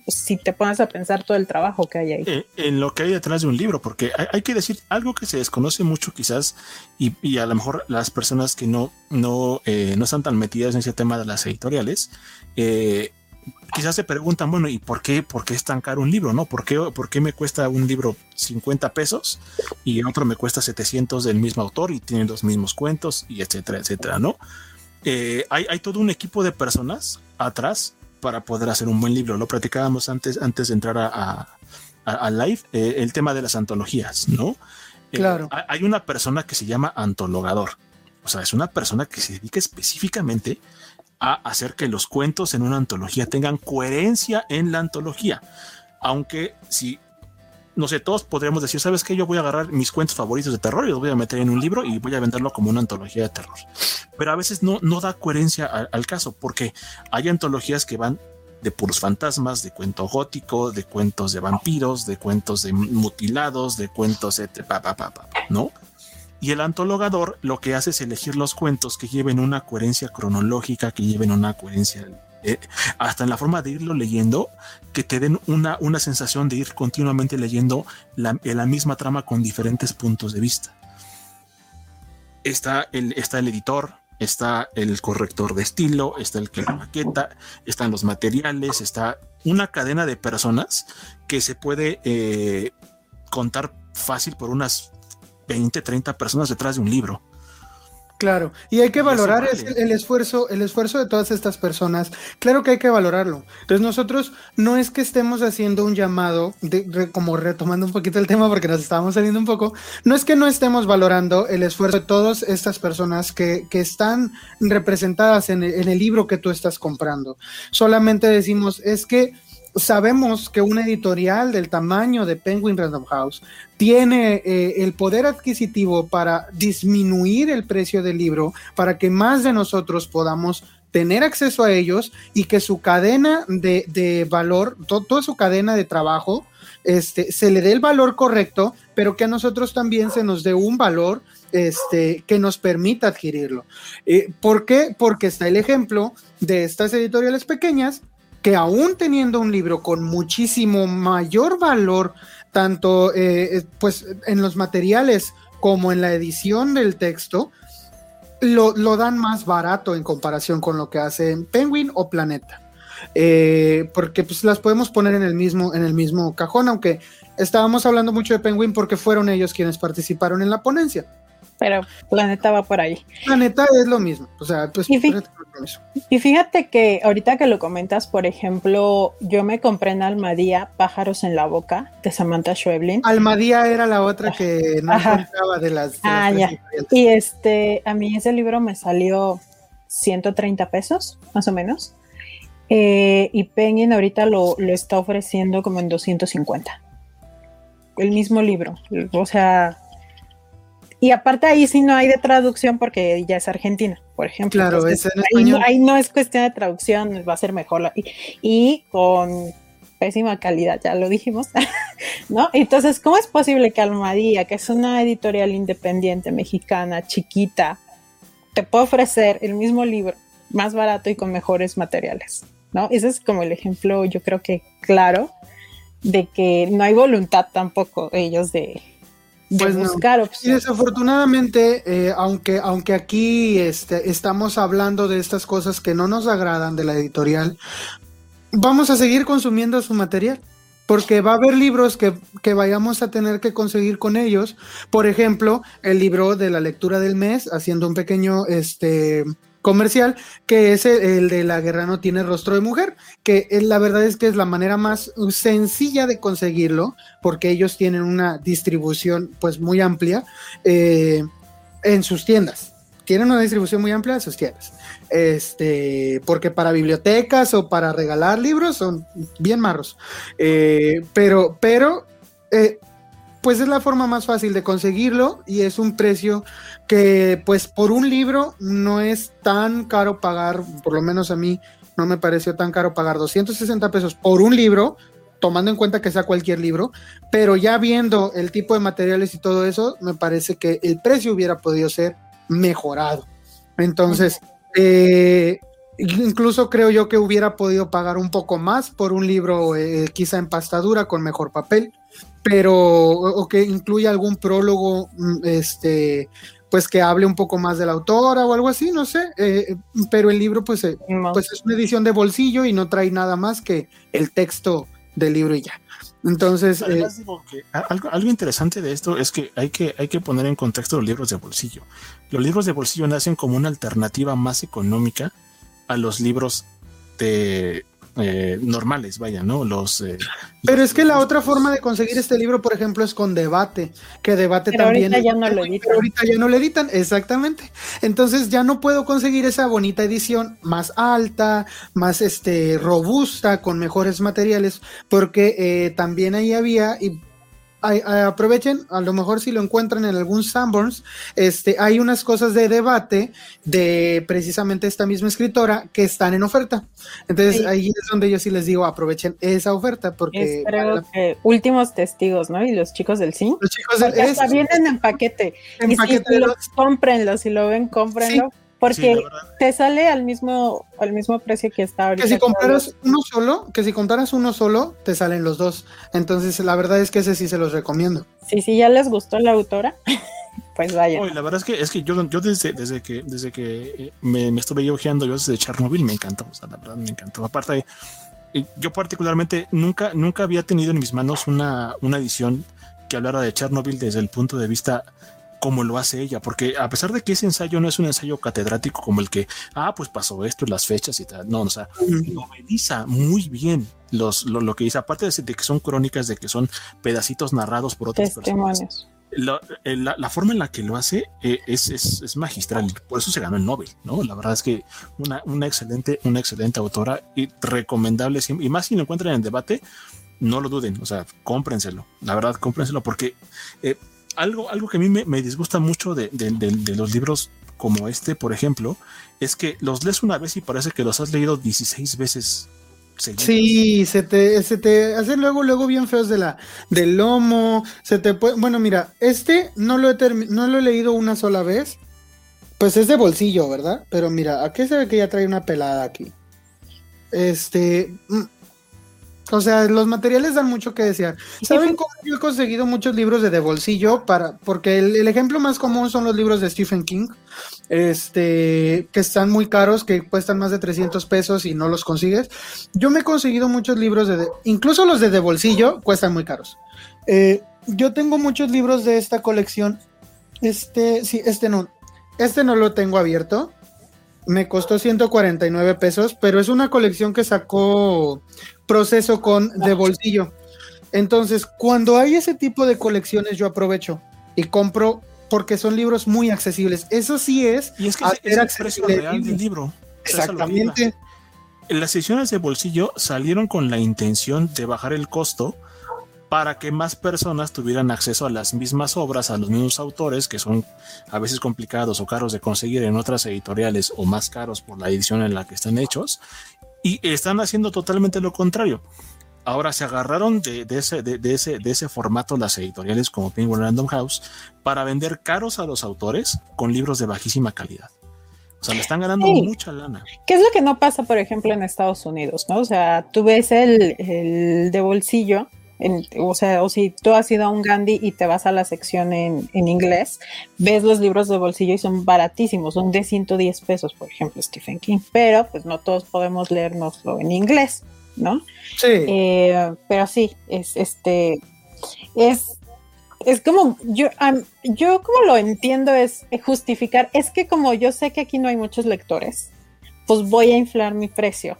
si te pones a pensar todo el trabajo que hay ahí. Eh, en lo que hay detrás de un libro, porque hay, que decir algo que se desconoce mucho quizás y, a lo mejor las personas que no, no, eh, no están tan metidas en ese tema de las editoriales, eh, quizás se preguntan, bueno, ¿y por qué, por qué es tan caro un libro? ¿No? ¿Por qué, ¿Por qué me cuesta un libro 50 pesos y otro me cuesta 700 del mismo autor y tiene los mismos cuentos y etcétera, etcétera, ¿no? Eh, hay, todo un equipo de personas atrás para poder hacer un buen libro. Lo platicábamos antes, antes de entrar a, a, live, eh, el tema de las antologías, ¿no? Eh, claro. hay una persona que se llama antologador. O sea, es una persona que se dedica específicamente a hacer que los cuentos en una antología tengan coherencia en la antología. Aunque si no sé, todos podríamos decir, ¿sabes qué? Yo voy a agarrar mis cuentos favoritos de terror y los voy a meter en un libro y voy a venderlo como una antología de terror. Pero a veces no, no da coherencia al, caso, porque hay antologías que van de puros fantasmas, de cuento gótico, de cuentos de vampiros, de cuentos de mutilados, de cuentos, ¿no? Y el antologador lo que hace es elegir los cuentos que lleven una coherencia cronológica, que lleven una coherencia eh, hasta en la forma de irlo leyendo, que te den una, una sensación de ir continuamente leyendo la, la misma trama con diferentes puntos de vista. Está el, está el editor, está el corrector de estilo, está el que la maqueta, están los materiales, está una cadena de personas que se puede eh, contar fácil por unas 20, 30 personas detrás de un libro. Claro, y hay que valorar el, esfuerzo, el esfuerzo de todas estas personas. Claro que hay que valorarlo. Entonces nosotros no es que estemos haciendo un llamado, de, como retomando un poquito el tema porque nos estábamos saliendo un poco, no es que no estemos valorando el esfuerzo de todas estas personas que, que están representadas en en el libro que tú estás comprando. Solamente decimos, es que sabemos que una editorial del tamaño de Penguin Random House tiene eh, el poder adquisitivo para disminuir el precio del libro, para que más de nosotros podamos tener acceso a ellos y que su cadena de, valor, toda su cadena de trabajo, este, se le dé el valor correcto, pero que a nosotros también se nos dé un valor este, que nos permita adquirirlo. Eh, ¿Por qué? Porque está el ejemplo de estas editoriales pequeñas que aún teniendo un libro con muchísimo mayor valor, tanto eh, eh, pues en los materiales como en la edición del texto, lo, dan más barato en comparación con lo que hacen Penguin o Planeta. Eh, porque pues las podemos poner en el mismo en el mismo cajón, aunque estábamos hablando mucho de Penguin porque fueron ellos quienes participaron en la ponencia pero Planeta va por ahí. Planeta es lo mismo, o sea, pues y, fíjate que ahorita que lo comentas, por ejemplo, yo me compré en Almadía Pájaros en la Boca de Samantha Schweblin. Almadía era la otra que no encontraba de las. ah, ya. Y este, a mí ese libro me salió 130 pesos, más o menos. Eh, y Penguin ahorita lo, lo está ofreciendo como en 250. El mismo libro. O sea, Y aparte ahí sí no hay de traducción porque ya es Argentina, por ejemplo. Claro, es en ahí, ahí, no es cuestión de traducción, va a ser mejor. Y, y con pésima calidad, ya lo dijimos, ¿no? Entonces, ¿cómo es posible que Almadía, que es una editorial independiente mexicana, chiquita, te pueda ofrecer el mismo libro más barato y con mejores materiales, ¿no? Ese es como el ejemplo, yo creo que claro, de que no hay voluntad tampoco ellos de, pues buscar opciones. Y desafortunadamente, eh, aunque, aunque aquí este, estamos hablando de estas cosas que no nos agradan de la editorial, vamos a seguir consumiendo su material. Porque va a haber libros que, que, vayamos a tener que conseguir con ellos. Por ejemplo, el libro de la lectura del mes, haciendo un pequeño este, comercial, que es el, de La guerra no tiene rostro de mujer, que la verdad es que es la manera más sencilla de conseguirlo, porque ellos tienen una distribución pues muy amplia eh, en sus tiendas. Tienen una distribución muy amplia en sus tiendas este, porque para bibliotecas o para regalar libros son bien marros. Eh, pero, pero, eh, pues es la forma más fácil de conseguirlo y es un precio que, pues, por un libro no es tan caro pagar, por lo menos a mí no me pareció tan caro pagar 260 pesos por un libro, tomando en cuenta que sea cualquier libro, pero ya viendo el tipo de materiales y todo eso, me parece que el precio hubiera podido ser mejorado. Entonces, eh, incluso creo yo que hubiera podido pagar un poco más por un libro eh, quizá en pastadura con mejor papel, pero o, que incluya algún prólogo, mm, este, pues que hable un poco más de la autora o algo así, no sé, eh, pero el libro pues, pues es una edición de bolsillo y no trae nada más que el texto del libro y ya. Entonces, eh, algo, algo, interesante de esto es que hay, que hay que poner en contexto los libros de bolsillo. Los libros de bolsillo nacen como una alternativa más económica a los libros de, eh, normales, vaya, ¿no? Los. Eh, pero es que la otra forma de conseguir este libro, por ejemplo, es con debate, que debate también. Ahorita ya no lo editan. Ahorita ya no lo editan, exactamente. Entonces ya no puedo conseguir esa bonita edición más alta, más este robusta, con mejores materiales, porque eh, también ahí había, y aprovechen, a lo mejor si lo encuentran en algún Sanborns, este, hay unas cosas de debate de precisamente esta misma escritora que están en oferta. Entonces ahí es donde yo sí les digo, aprovechen esa oferta porque... que últimos testigos, ¿no? Y los chicos del sí. Los chicos del Hasta vienen en paquete. En paquete si lo, cómprenlo, si lo ven, cómprenlo. Porque te sale al mismo, al mismo precio que está ahorita. Que si compraras uno solo, que si compraras uno solo, te salen los dos. Entonces, la verdad es que ese sí se los recomiendo. Sí, sí, ya les gustó la autora. pues vaya. la verdad es que es que yo, yo desde, desde que desde que eh, me, me estuve ojeando yo desde Chernobyl me encantó, o sea, la verdad me encantó. Aparte, yo particularmente nunca, nunca había tenido en mis manos una, una edición que hablara de Chernobyl desde el punto de vista como lo hace ella, porque a pesar de que ese ensayo no es un ensayo catedrático como el que, ah, pues pasó esto, las fechas y tal, no, o sea, noveliza muy bien los, lo, que dice, aparte de, que son crónicas, de que son pedacitos narrados por otras personas. Eh, la, forma en la que lo hace eh, es, es, magistral, por eso se ganó el Nobel, ¿no? La verdad es que una, una excelente, una excelente autora y recomendable, y más si lo encuentran en debate, no lo duden, o sea, cómprenselo, la verdad, cómprenselo, porque eh, algo, algo que a mí me, disgusta mucho de, los libros como este, por ejemplo, es que los lees una vez y parece que los has leído 16 veces. Sí, se te, se te luego, luego bien feos de la, del lomo, se te puede, bueno, mira, este no lo he no lo he leído una sola vez, pues es de bolsillo, ¿verdad? Pero mira, aquí se ve que ya trae una pelada aquí. Este, mm, o sea, los materiales dan mucho que desear. ¿Saben cómo yo he conseguido muchos libros de de bolsillo? Para, porque el, ejemplo más común son los libros de Stephen King, este, que están muy caros, que cuestan más de 300 pesos y no los consigues. Yo me he conseguido muchos libros de, incluso los de de bolsillo cuestan muy caros. Eh, yo tengo muchos libros de esta colección. Este, sí, este no, este no lo tengo abierto me costó 149 pesos, pero es una colección que sacó proceso con de bolsillo. Entonces, cuando hay ese tipo de colecciones, yo aprovecho y compro porque son libros muy accesibles. Eso sí es. Y es que es el precio real del libro. Exactamente. Las ediciones de bolsillo salieron con la intención de bajar el costo para que más personas tuvieran acceso a las mismas obras, a los mismos autores, que son a veces complicados o caros de conseguir en otras editoriales o más caros por la edición en la que están hechos, y están haciendo totalmente lo contrario. Ahora se agarraron de, ese, de, ese, de ese formato las editoriales como Penguin Random House para vender caros a los autores con libros de bajísima calidad. O sea, le están ganando mucha lana. ¿Qué es lo que no pasa, por ejemplo, en Estados Unidos? ¿no? O sea, tú ves el, el de bolsillo o sea, o si tú has ido a un Gandhi y te vas a la sección en, inglés, ves los libros de bolsillo y son baratísimos, son de 110 pesos, por ejemplo, Stephen King, pero pues no todos podemos leérnoslo en inglés, ¿no? Sí. Eh, pero sí, es este, es, es como, yo, yo como lo entiendo es justificar, es que como yo sé que aquí no hay muchos lectores, pues voy a inflar mi precio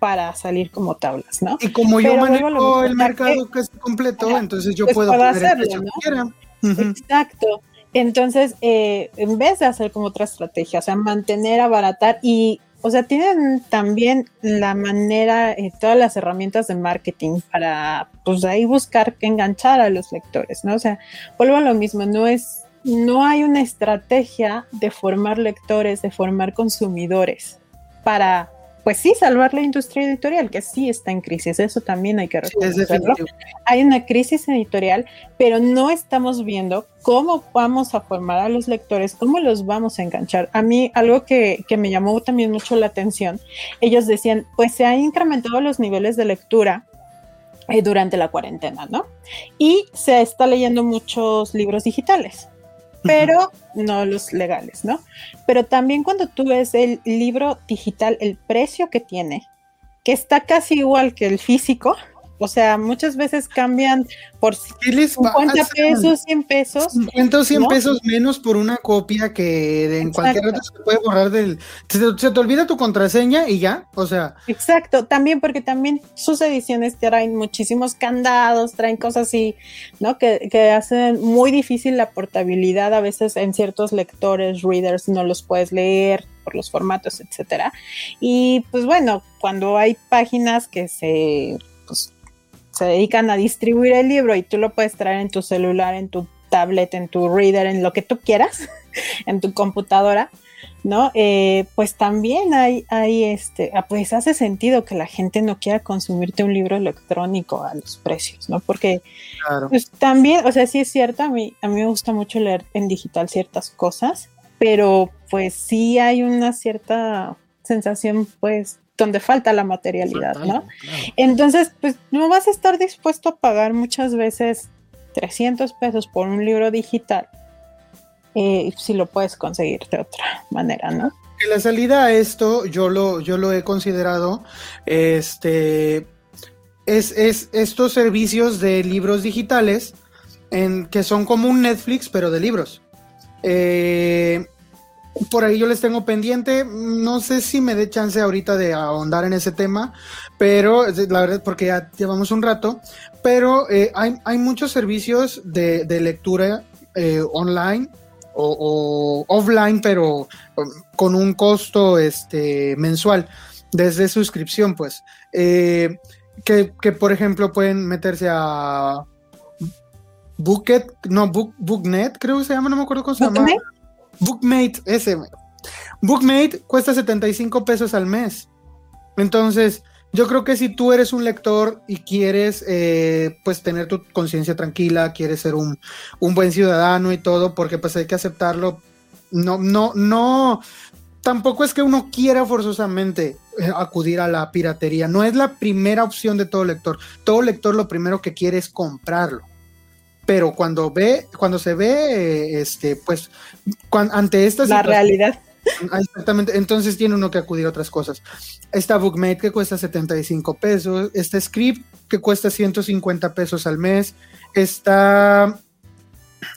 para salir como tablas, ¿no? Y como yo manejo el mercado casi completo, entonces yo pues puedo, hacerlo, ¿no? Exacto. Entonces, eh, en vez de hacer como otra estrategia, o sea, mantener, abaratar y, o sea, tienen también la manera, eh, todas las herramientas de marketing para, pues ahí buscar enganchar a los lectores, ¿no? O sea, vuelvo a lo mismo, no es, no hay una estrategia de formar lectores, de formar consumidores para pues sí, salvar la industria editorial, que sí está en crisis, eso también hay que reconocerlo. hay una crisis editorial, pero no estamos viendo cómo vamos a formar a los lectores, cómo los vamos a enganchar. A mí algo que, que me llamó también mucho la atención, ellos decían, pues se han incrementado los niveles de lectura eh, durante la cuarentena, ¿no? Y se está leyendo muchos libros digitales pero no los legales, ¿no? Pero también cuando tú ves el libro digital, el precio que tiene, que está casi igual que el físico, o sea, muchas veces cambian por 50 pesos, 100 pesos. 50 o 100 pesos menos por una copia que en cualquier otro se puede borrar del... Se, te olvida tu contraseña y ya, o sea... Exacto, también porque también sus ediciones traen muchísimos candados, traen cosas así, ¿no? Que, que hacen muy difícil la portabilidad a veces en ciertos lectores, readers, no los puedes leer por los formatos, etcétera. Y pues bueno, cuando hay páginas que se se dedican a distribuir el libro y tú lo puedes traer en tu celular, en tu tablet, en tu reader, en lo que tú quieras, en tu computadora, ¿no? Eh, pues también hay, hay este, ah, pues hace sentido que la gente no quiera consumirte un libro electrónico a los precios, ¿no? Porque pues también, o sea, sí es cierto, a mí, a mí me gusta mucho leer en digital ciertas cosas, pero pues sí hay una cierta sensación, pues, donde falta la materialidad, ¿no? Entonces, pues no vas a estar dispuesto a pagar muchas veces 300 pesos por un libro digital eh, si lo puedes conseguir de otra manera, ¿no? La salida a esto, yo lo, yo lo he considerado, este, es, es estos servicios de libros digitales en, que son como un Netflix, pero de libros. Eh, por ahí yo les tengo pendiente. No sé si me dé chance ahorita de ahondar en ese tema, pero la verdad, porque ya llevamos un rato, pero eh, hay, muchos servicios de, lectura eh, online o, offline, pero con un costo este, mensual, desde suscripción, pues. Eh, que, por ejemplo pueden meterse a Booket, no, Book, Booknet, creo que se llama, no me acuerdo cómo se llama. Bookmate, ese. Bookmate cuesta 75 pesos al mes. Entonces, yo creo que si tú eres un lector y quieres eh, pues tener tu conciencia tranquila, quieres ser un, buen ciudadano y todo, porque pues hay que aceptarlo. No, no, no, tampoco es que uno quiera forzosamente eh, acudir a la piratería. No es la primera opción de todo lector. Todo lector lo primero que quiere es comprarlo pero cuando ve, cuando se ve, este, pues, ante esta la realidad. Ah, exactamente, entonces tiene uno que acudir a otras cosas. Está Bookmate que cuesta 75 pesos, está Script que cuesta 150 pesos al mes, está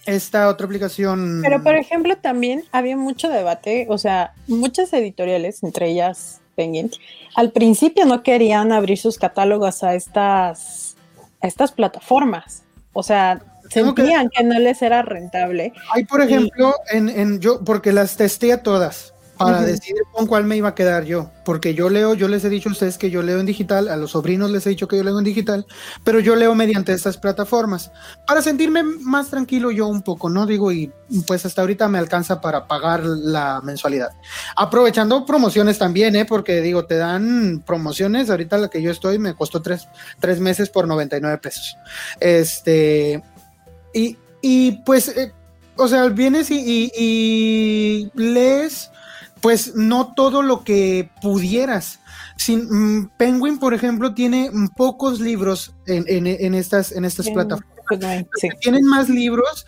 esta otra aplicación. Pero por ejemplo, también había mucho debate, o sea, muchas editoriales, entre ellas Penguin, al principio no querían abrir sus catálogos a estas, a estas plataformas. O sea, sentían que, no les era rentable. Hay, por ejemplo, en, en, yo, porque las testé a todas, para decidir con cuál me iba a quedar yo, porque yo leo, yo les he dicho a ustedes que yo leo en digital, a los sobrinos les he dicho que yo leo en digital, pero yo leo mediante estas plataformas, para sentirme más tranquilo yo un poco, ¿no? Digo, y pues hasta ahorita me alcanza para pagar la mensualidad. Aprovechando promociones también, ¿eh? Porque digo, te dan promociones, ahorita la que yo estoy me costó tres, tres meses por 99 pesos. Este, y, y pues... Eh, o sea, vienes y, y, lees pues no todo lo que pudieras. Sin, mm, Penguin, por ejemplo, tiene pocos libros en, estas, en estas plataformas. Tienen más libros,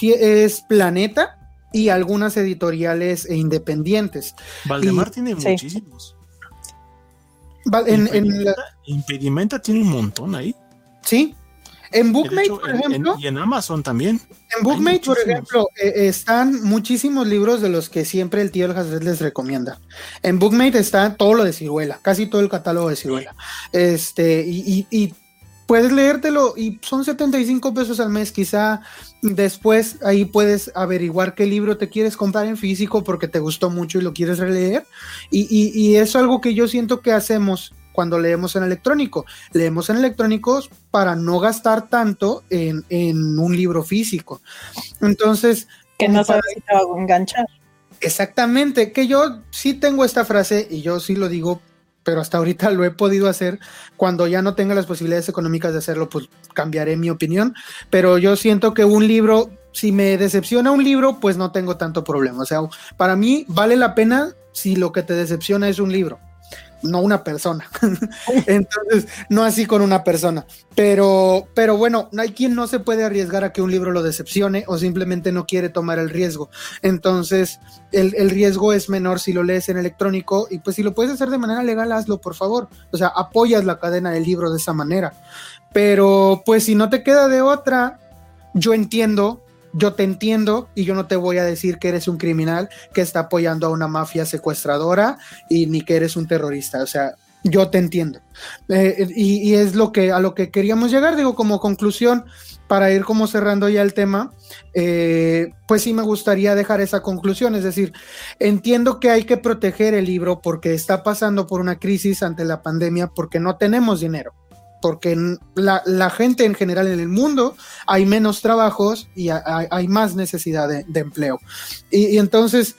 es Planeta y algunas editoriales e independientes. Valdemar tiene muchísimos. Impedimenta tiene un montón ahí. Sí, en Bookmate, por ejemplo. y en Amazon también. En Bookmate, por ejemplo, eh, están muchísimos libros de los que siempre el tío El les recomienda. En Bookmate está todo lo de Ciruela, casi todo el catálogo de Ciruela. Este, y, y, puedes leértelo y son 75 pesos al mes. Quizá después ahí puedes averiguar qué libro te quieres comprar en físico porque te gustó mucho y lo quieres releer. Y, y, y es algo que yo siento que hacemos cuando leemos en electrónico. Leemos en electrónicos para no gastar tanto en, un libro físico. Entonces... Que no sabes si te va a enganchar. Exactamente, que yo sí tengo esta frase y yo sí lo digo, pero hasta ahorita lo he podido hacer. Cuando ya no tenga las posibilidades económicas de hacerlo, pues cambiaré mi opinión. Pero yo siento que un libro, si me decepciona un libro, pues no tengo tanto problema. O sea, para mí vale la pena si lo que te decepciona es un libro no una persona. Entonces, no así con una persona. Pero, pero bueno, hay quien no se puede arriesgar a que un libro lo decepcione o simplemente no quiere tomar el riesgo. Entonces, el, el, riesgo es menor si lo lees en electrónico y pues si lo puedes hacer de manera legal, hazlo, por favor. O sea, apoyas la cadena del libro de esa manera. Pero, pues si no te queda de otra, yo entiendo yo te entiendo y yo no te voy a decir que eres un criminal que está apoyando a una mafia secuestradora y ni que eres un terrorista. O sea, yo te entiendo. Eh, y, es lo que a lo que queríamos llegar, digo, como conclusión, para ir como cerrando ya el tema, eh, pues sí me gustaría dejar esa conclusión. Es decir, entiendo que hay que proteger el libro porque está pasando por una crisis ante la pandemia, porque no tenemos dinero porque la, gente en general en el mundo hay menos trabajos y hay, más necesidad de, empleo. Y, entonces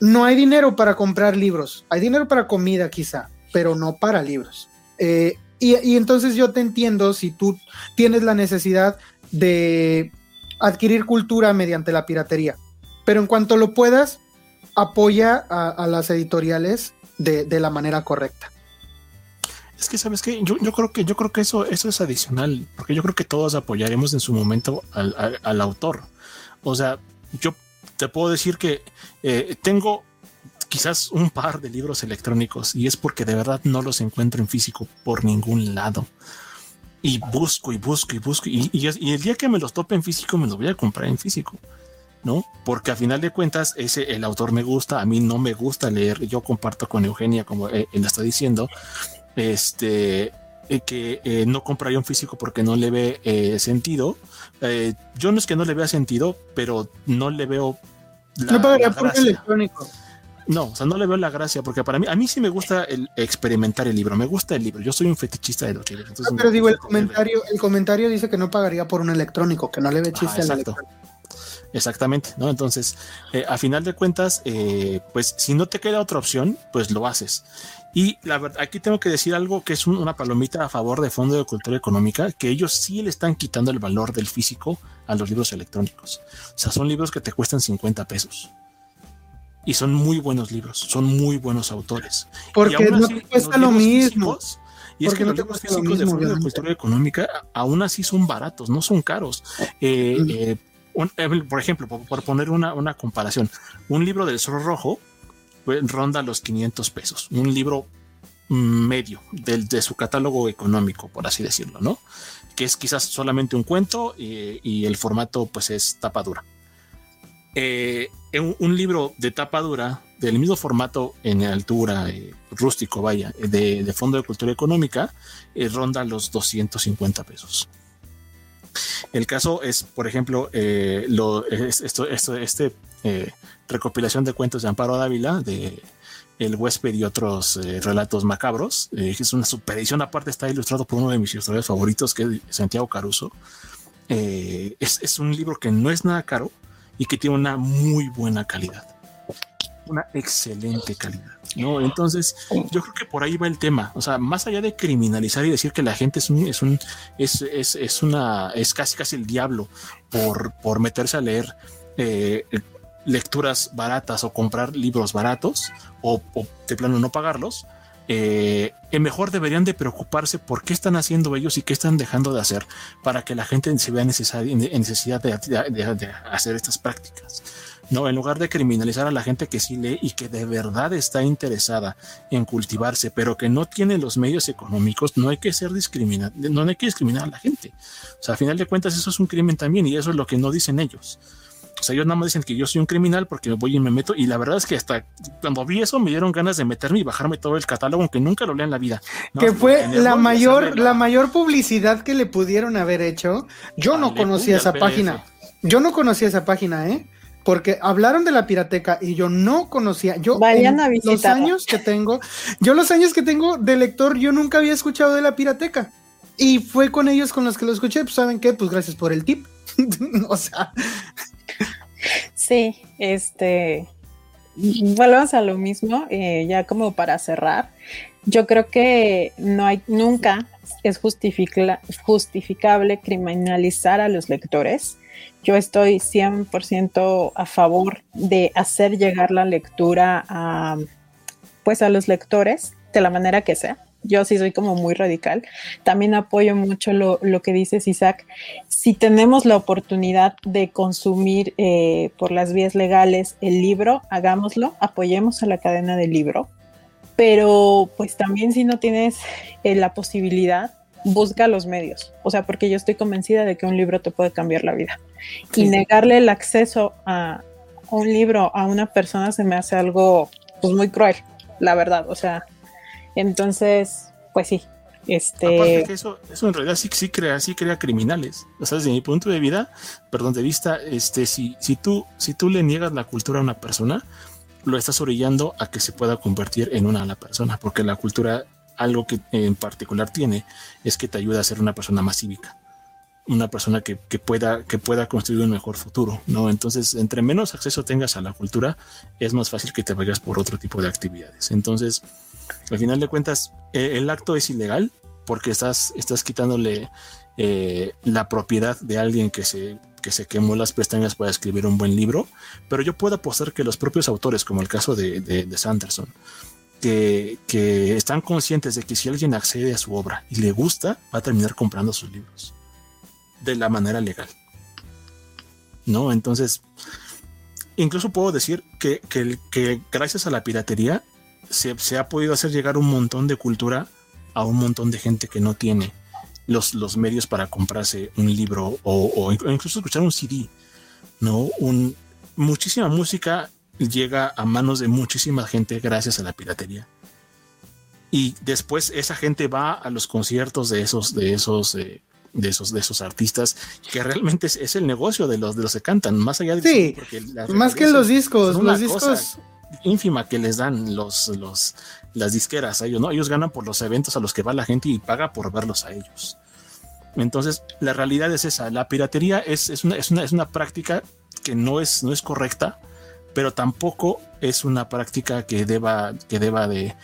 no hay dinero para comprar libros, hay dinero para comida quizá, pero no para libros. Eh, y, y, entonces yo te entiendo si tú tienes la necesidad de adquirir cultura mediante la piratería, pero en cuanto lo puedas, apoya a, las editoriales de la manera correcta. Es que sabes que yo, creo que yo creo que eso, eso es adicional, porque yo creo que todos apoyaremos en su momento al, autor. O sea, yo te puedo decir que eh, tengo quizás un par de libros electrónicos y es porque de verdad no los encuentro en físico por ningún lado. Y busco y busco y busco y, el día que me los tope en físico me los voy a comprar en físico. ¿no? Porque a final de cuentas, ese el autor me gusta, a mí no me gusta leer. Yo comparto con Eugenia, como él está diciendo, este, eh, que eh, no compraría un físico porque no le ve eh, sentido. yo no es que no le vea sentido, pero no le veo la, no pagaría por electrónico. No, o sea, no le veo la gracia, porque para mí, a mí sí me gusta el experimentar el libro, me gusta el libro, yo soy un fetichista de los libros. pero digo, el comentario, el comentario dice que no pagaría por un electrónico, que no le ve chiste al electrónico. Exactamente, ¿no? Entonces, a final de cuentas, pues si no te queda otra opción, pues lo haces. Y la verdad, aquí tengo que decir algo que es una palomita a favor de Fondo de Cultura Económica, que ellos sí le están quitando el valor del físico a los libros electrónicos. O sea, son libros que te cuestan 50 pesos. Y son muy buenos libros, son muy buenos autores. Porque no te cuesta lo mismo. y es que los libros físicos de Fondo de Cultura Económica aún así son baratos, no son caros. Eh, eh, eh, por ejemplo, por, poner una, una comparación, un libro del Zorro Rojo ronda los 500 pesos. Un libro medio de su catálogo económico, por así decirlo, ¿no? Que es quizás solamente un cuento y, el formato pues es tapadura. Eh, un, libro de tapadura del mismo formato en altura eh, rústico, vaya, de, Fondo de Cultura Económica, eh, ronda los 250 pesos. El caso es, por ejemplo, lo, esto, esto, este eh, recopilación de cuentos de Amparo Dávila, de El huésped y otros eh, relatos macabros. es una super edición, aparte está ilustrado por uno de mis ilustradores favoritos, que es Santiago Caruso. Es, un libro que no es nada caro y que tiene una muy buena calidad una excelente calidad, ¿no? Entonces, yo creo que por ahí va el tema. O sea, más allá de criminalizar y decir que la gente es un, es un, es, es, es una, es casi casi el diablo por, por meterse a leer eh, lecturas baratas o comprar libros baratos o, de plano no pagarlos. Eh, mejor deberían de preocuparse por qué están haciendo ellos y qué están dejando de hacer para que la gente se vea necesaria, necesidad de, de hacer estas prácticas. No, en lugar de criminalizar a la gente que sí lee y que de verdad está interesada en cultivarse, pero que no tiene los medios económicos, no hay que ser discriminar, no hay que discriminar a la gente. O sea, a final de cuentas eso es un crimen también y eso es lo que no dicen ellos. O sea, ellos nada más dicen que yo soy un criminal porque me voy y me meto. Y la verdad es que hasta cuando vi eso me dieron ganas de meterme y bajarme todo el catálogo, aunque nunca lo lea en la vida. Que fue la mayor, la... mayor publicidad que le pudieron haber hecho. Yo no conocía esa página. Yo no conocía esa página, ¿eh? porque hablaron de la pirateca y yo no conocía, yo Vayan a los años que tengo, yo los años que tengo de lector, yo nunca había escuchado de la pirateca. Y fue con ellos con los que lo escuché, pues saben qué, pues gracias por el tip. o sea. Sí, este, volvemos a lo mismo, eh, ya como para cerrar. Yo creo que no hay, nunca es justificable criminalizar a los lectores yo estoy 100% a favor de hacer llegar la lectura a, pues a los lectores de la manera que sea. Yo sí soy como muy radical. También apoyo mucho lo, lo que dices, Isaac. Si tenemos la oportunidad de consumir eh, por las vías legales el libro, hagámoslo, apoyemos a la cadena del libro. Pero pues también si no tienes eh, la posibilidad, busca los medios. O sea, porque yo estoy convencida de que un libro te puede cambiar la vida. Y negarle el acceso a un libro a una persona se me hace algo pues muy cruel, la verdad. O sea, entonces, pues sí. Este... Que eso, eso en realidad sí, sí crea, sí crea criminales. O sea, desde mi punto de vida, perdón, de vista, este, si, si tú, si tú le niegas la cultura a una persona, lo estás orillando a que se pueda convertir en una la persona, porque la cultura algo que en particular tiene es que te ayuda a ser una persona más cívica, una persona que, pueda, que pueda construir un mejor futuro, ¿no? Entonces, entre menos acceso tengas a la cultura, es más fácil que te vayas por otro tipo de actividades. Entonces, al final de cuentas, e, el acto es ilegal porque estás, estás quitándole eh, la propiedad de alguien que se, que se quemó las pestañas para escribir un buen libro, pero yo puedo apostar que los propios autores, como el caso de, de Sanderson, que, están conscientes de que si alguien accede a su obra y le gusta, va a terminar comprando sus libros de la manera legal. ¿No? Entonces, incluso puedo decir que, que, gracias a la piratería se, ha podido hacer llegar un montón de cultura a un montón de gente que no tiene los, los medios para comprarse un libro o, o incluso escuchar un CD. ¿no? Un, muchísima música llega a manos de muchísima gente gracias a la piratería. Y después esa gente va a los conciertos de esos, de esos, eh, de esos, de esos artistas que realmente es, el negocio de los de los que cantan, más allá de sí, más que los discos, los discos ínfima que les dan los, los las disqueras a ellos, ¿no? Ellos ganan por los eventos a los que va la gente y paga por verlos a ellos. Entonces, la realidad es esa, la piratería es, es, una, es, una, es una práctica que no es, no es correcta, pero tampoco es una práctica que deba, que deba de,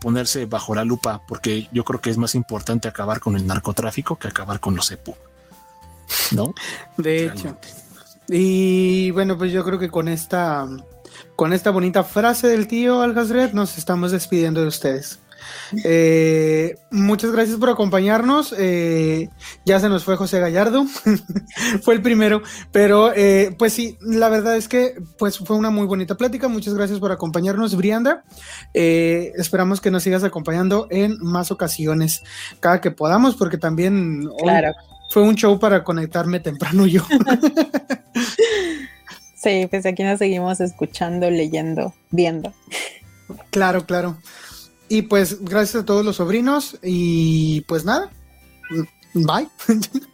ponerse bajo la lupa, porque yo creo que es más importante acabar con el narcotráfico que acabar con los EPU. ¿No? De hecho. Y bueno, pues yo creo que con esta, con esta bonita frase del tío Algazred nos estamos despidiendo de ustedes. Eh, muchas gracias por acompañarnos. Eh, ya se nos fue José Gallardo, fue el primero, pero eh, pues sí, la verdad es que pues fue una muy bonita plática. Muchas gracias por acompañarnos, Brianda. esperamos que nos sigas acompañando en más ocasiones, cada que podamos, porque también fue un show para conectarme temprano yo. sí, pues aquí nos seguimos escuchando, leyendo, viendo. Claro, claro. Y pues gracias a todos los sobrinos y pues nada, bye.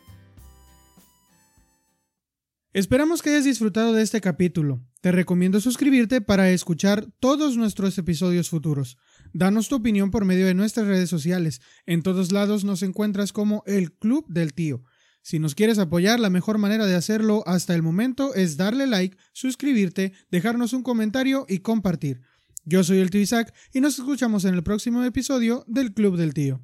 Esperamos que hayas disfrutado de este capítulo. Te recomiendo suscribirte para escuchar todos nuestros episodios futuros. Danos tu opinión por medio de nuestras redes sociales. En todos lados nos encuentras como el Club del Tío. Si nos quieres apoyar, la mejor manera de hacerlo hasta el momento es darle like, suscribirte, dejarnos un comentario y compartir. Yo soy el tío Isaac y nos escuchamos en el próximo episodio del Club del Tío.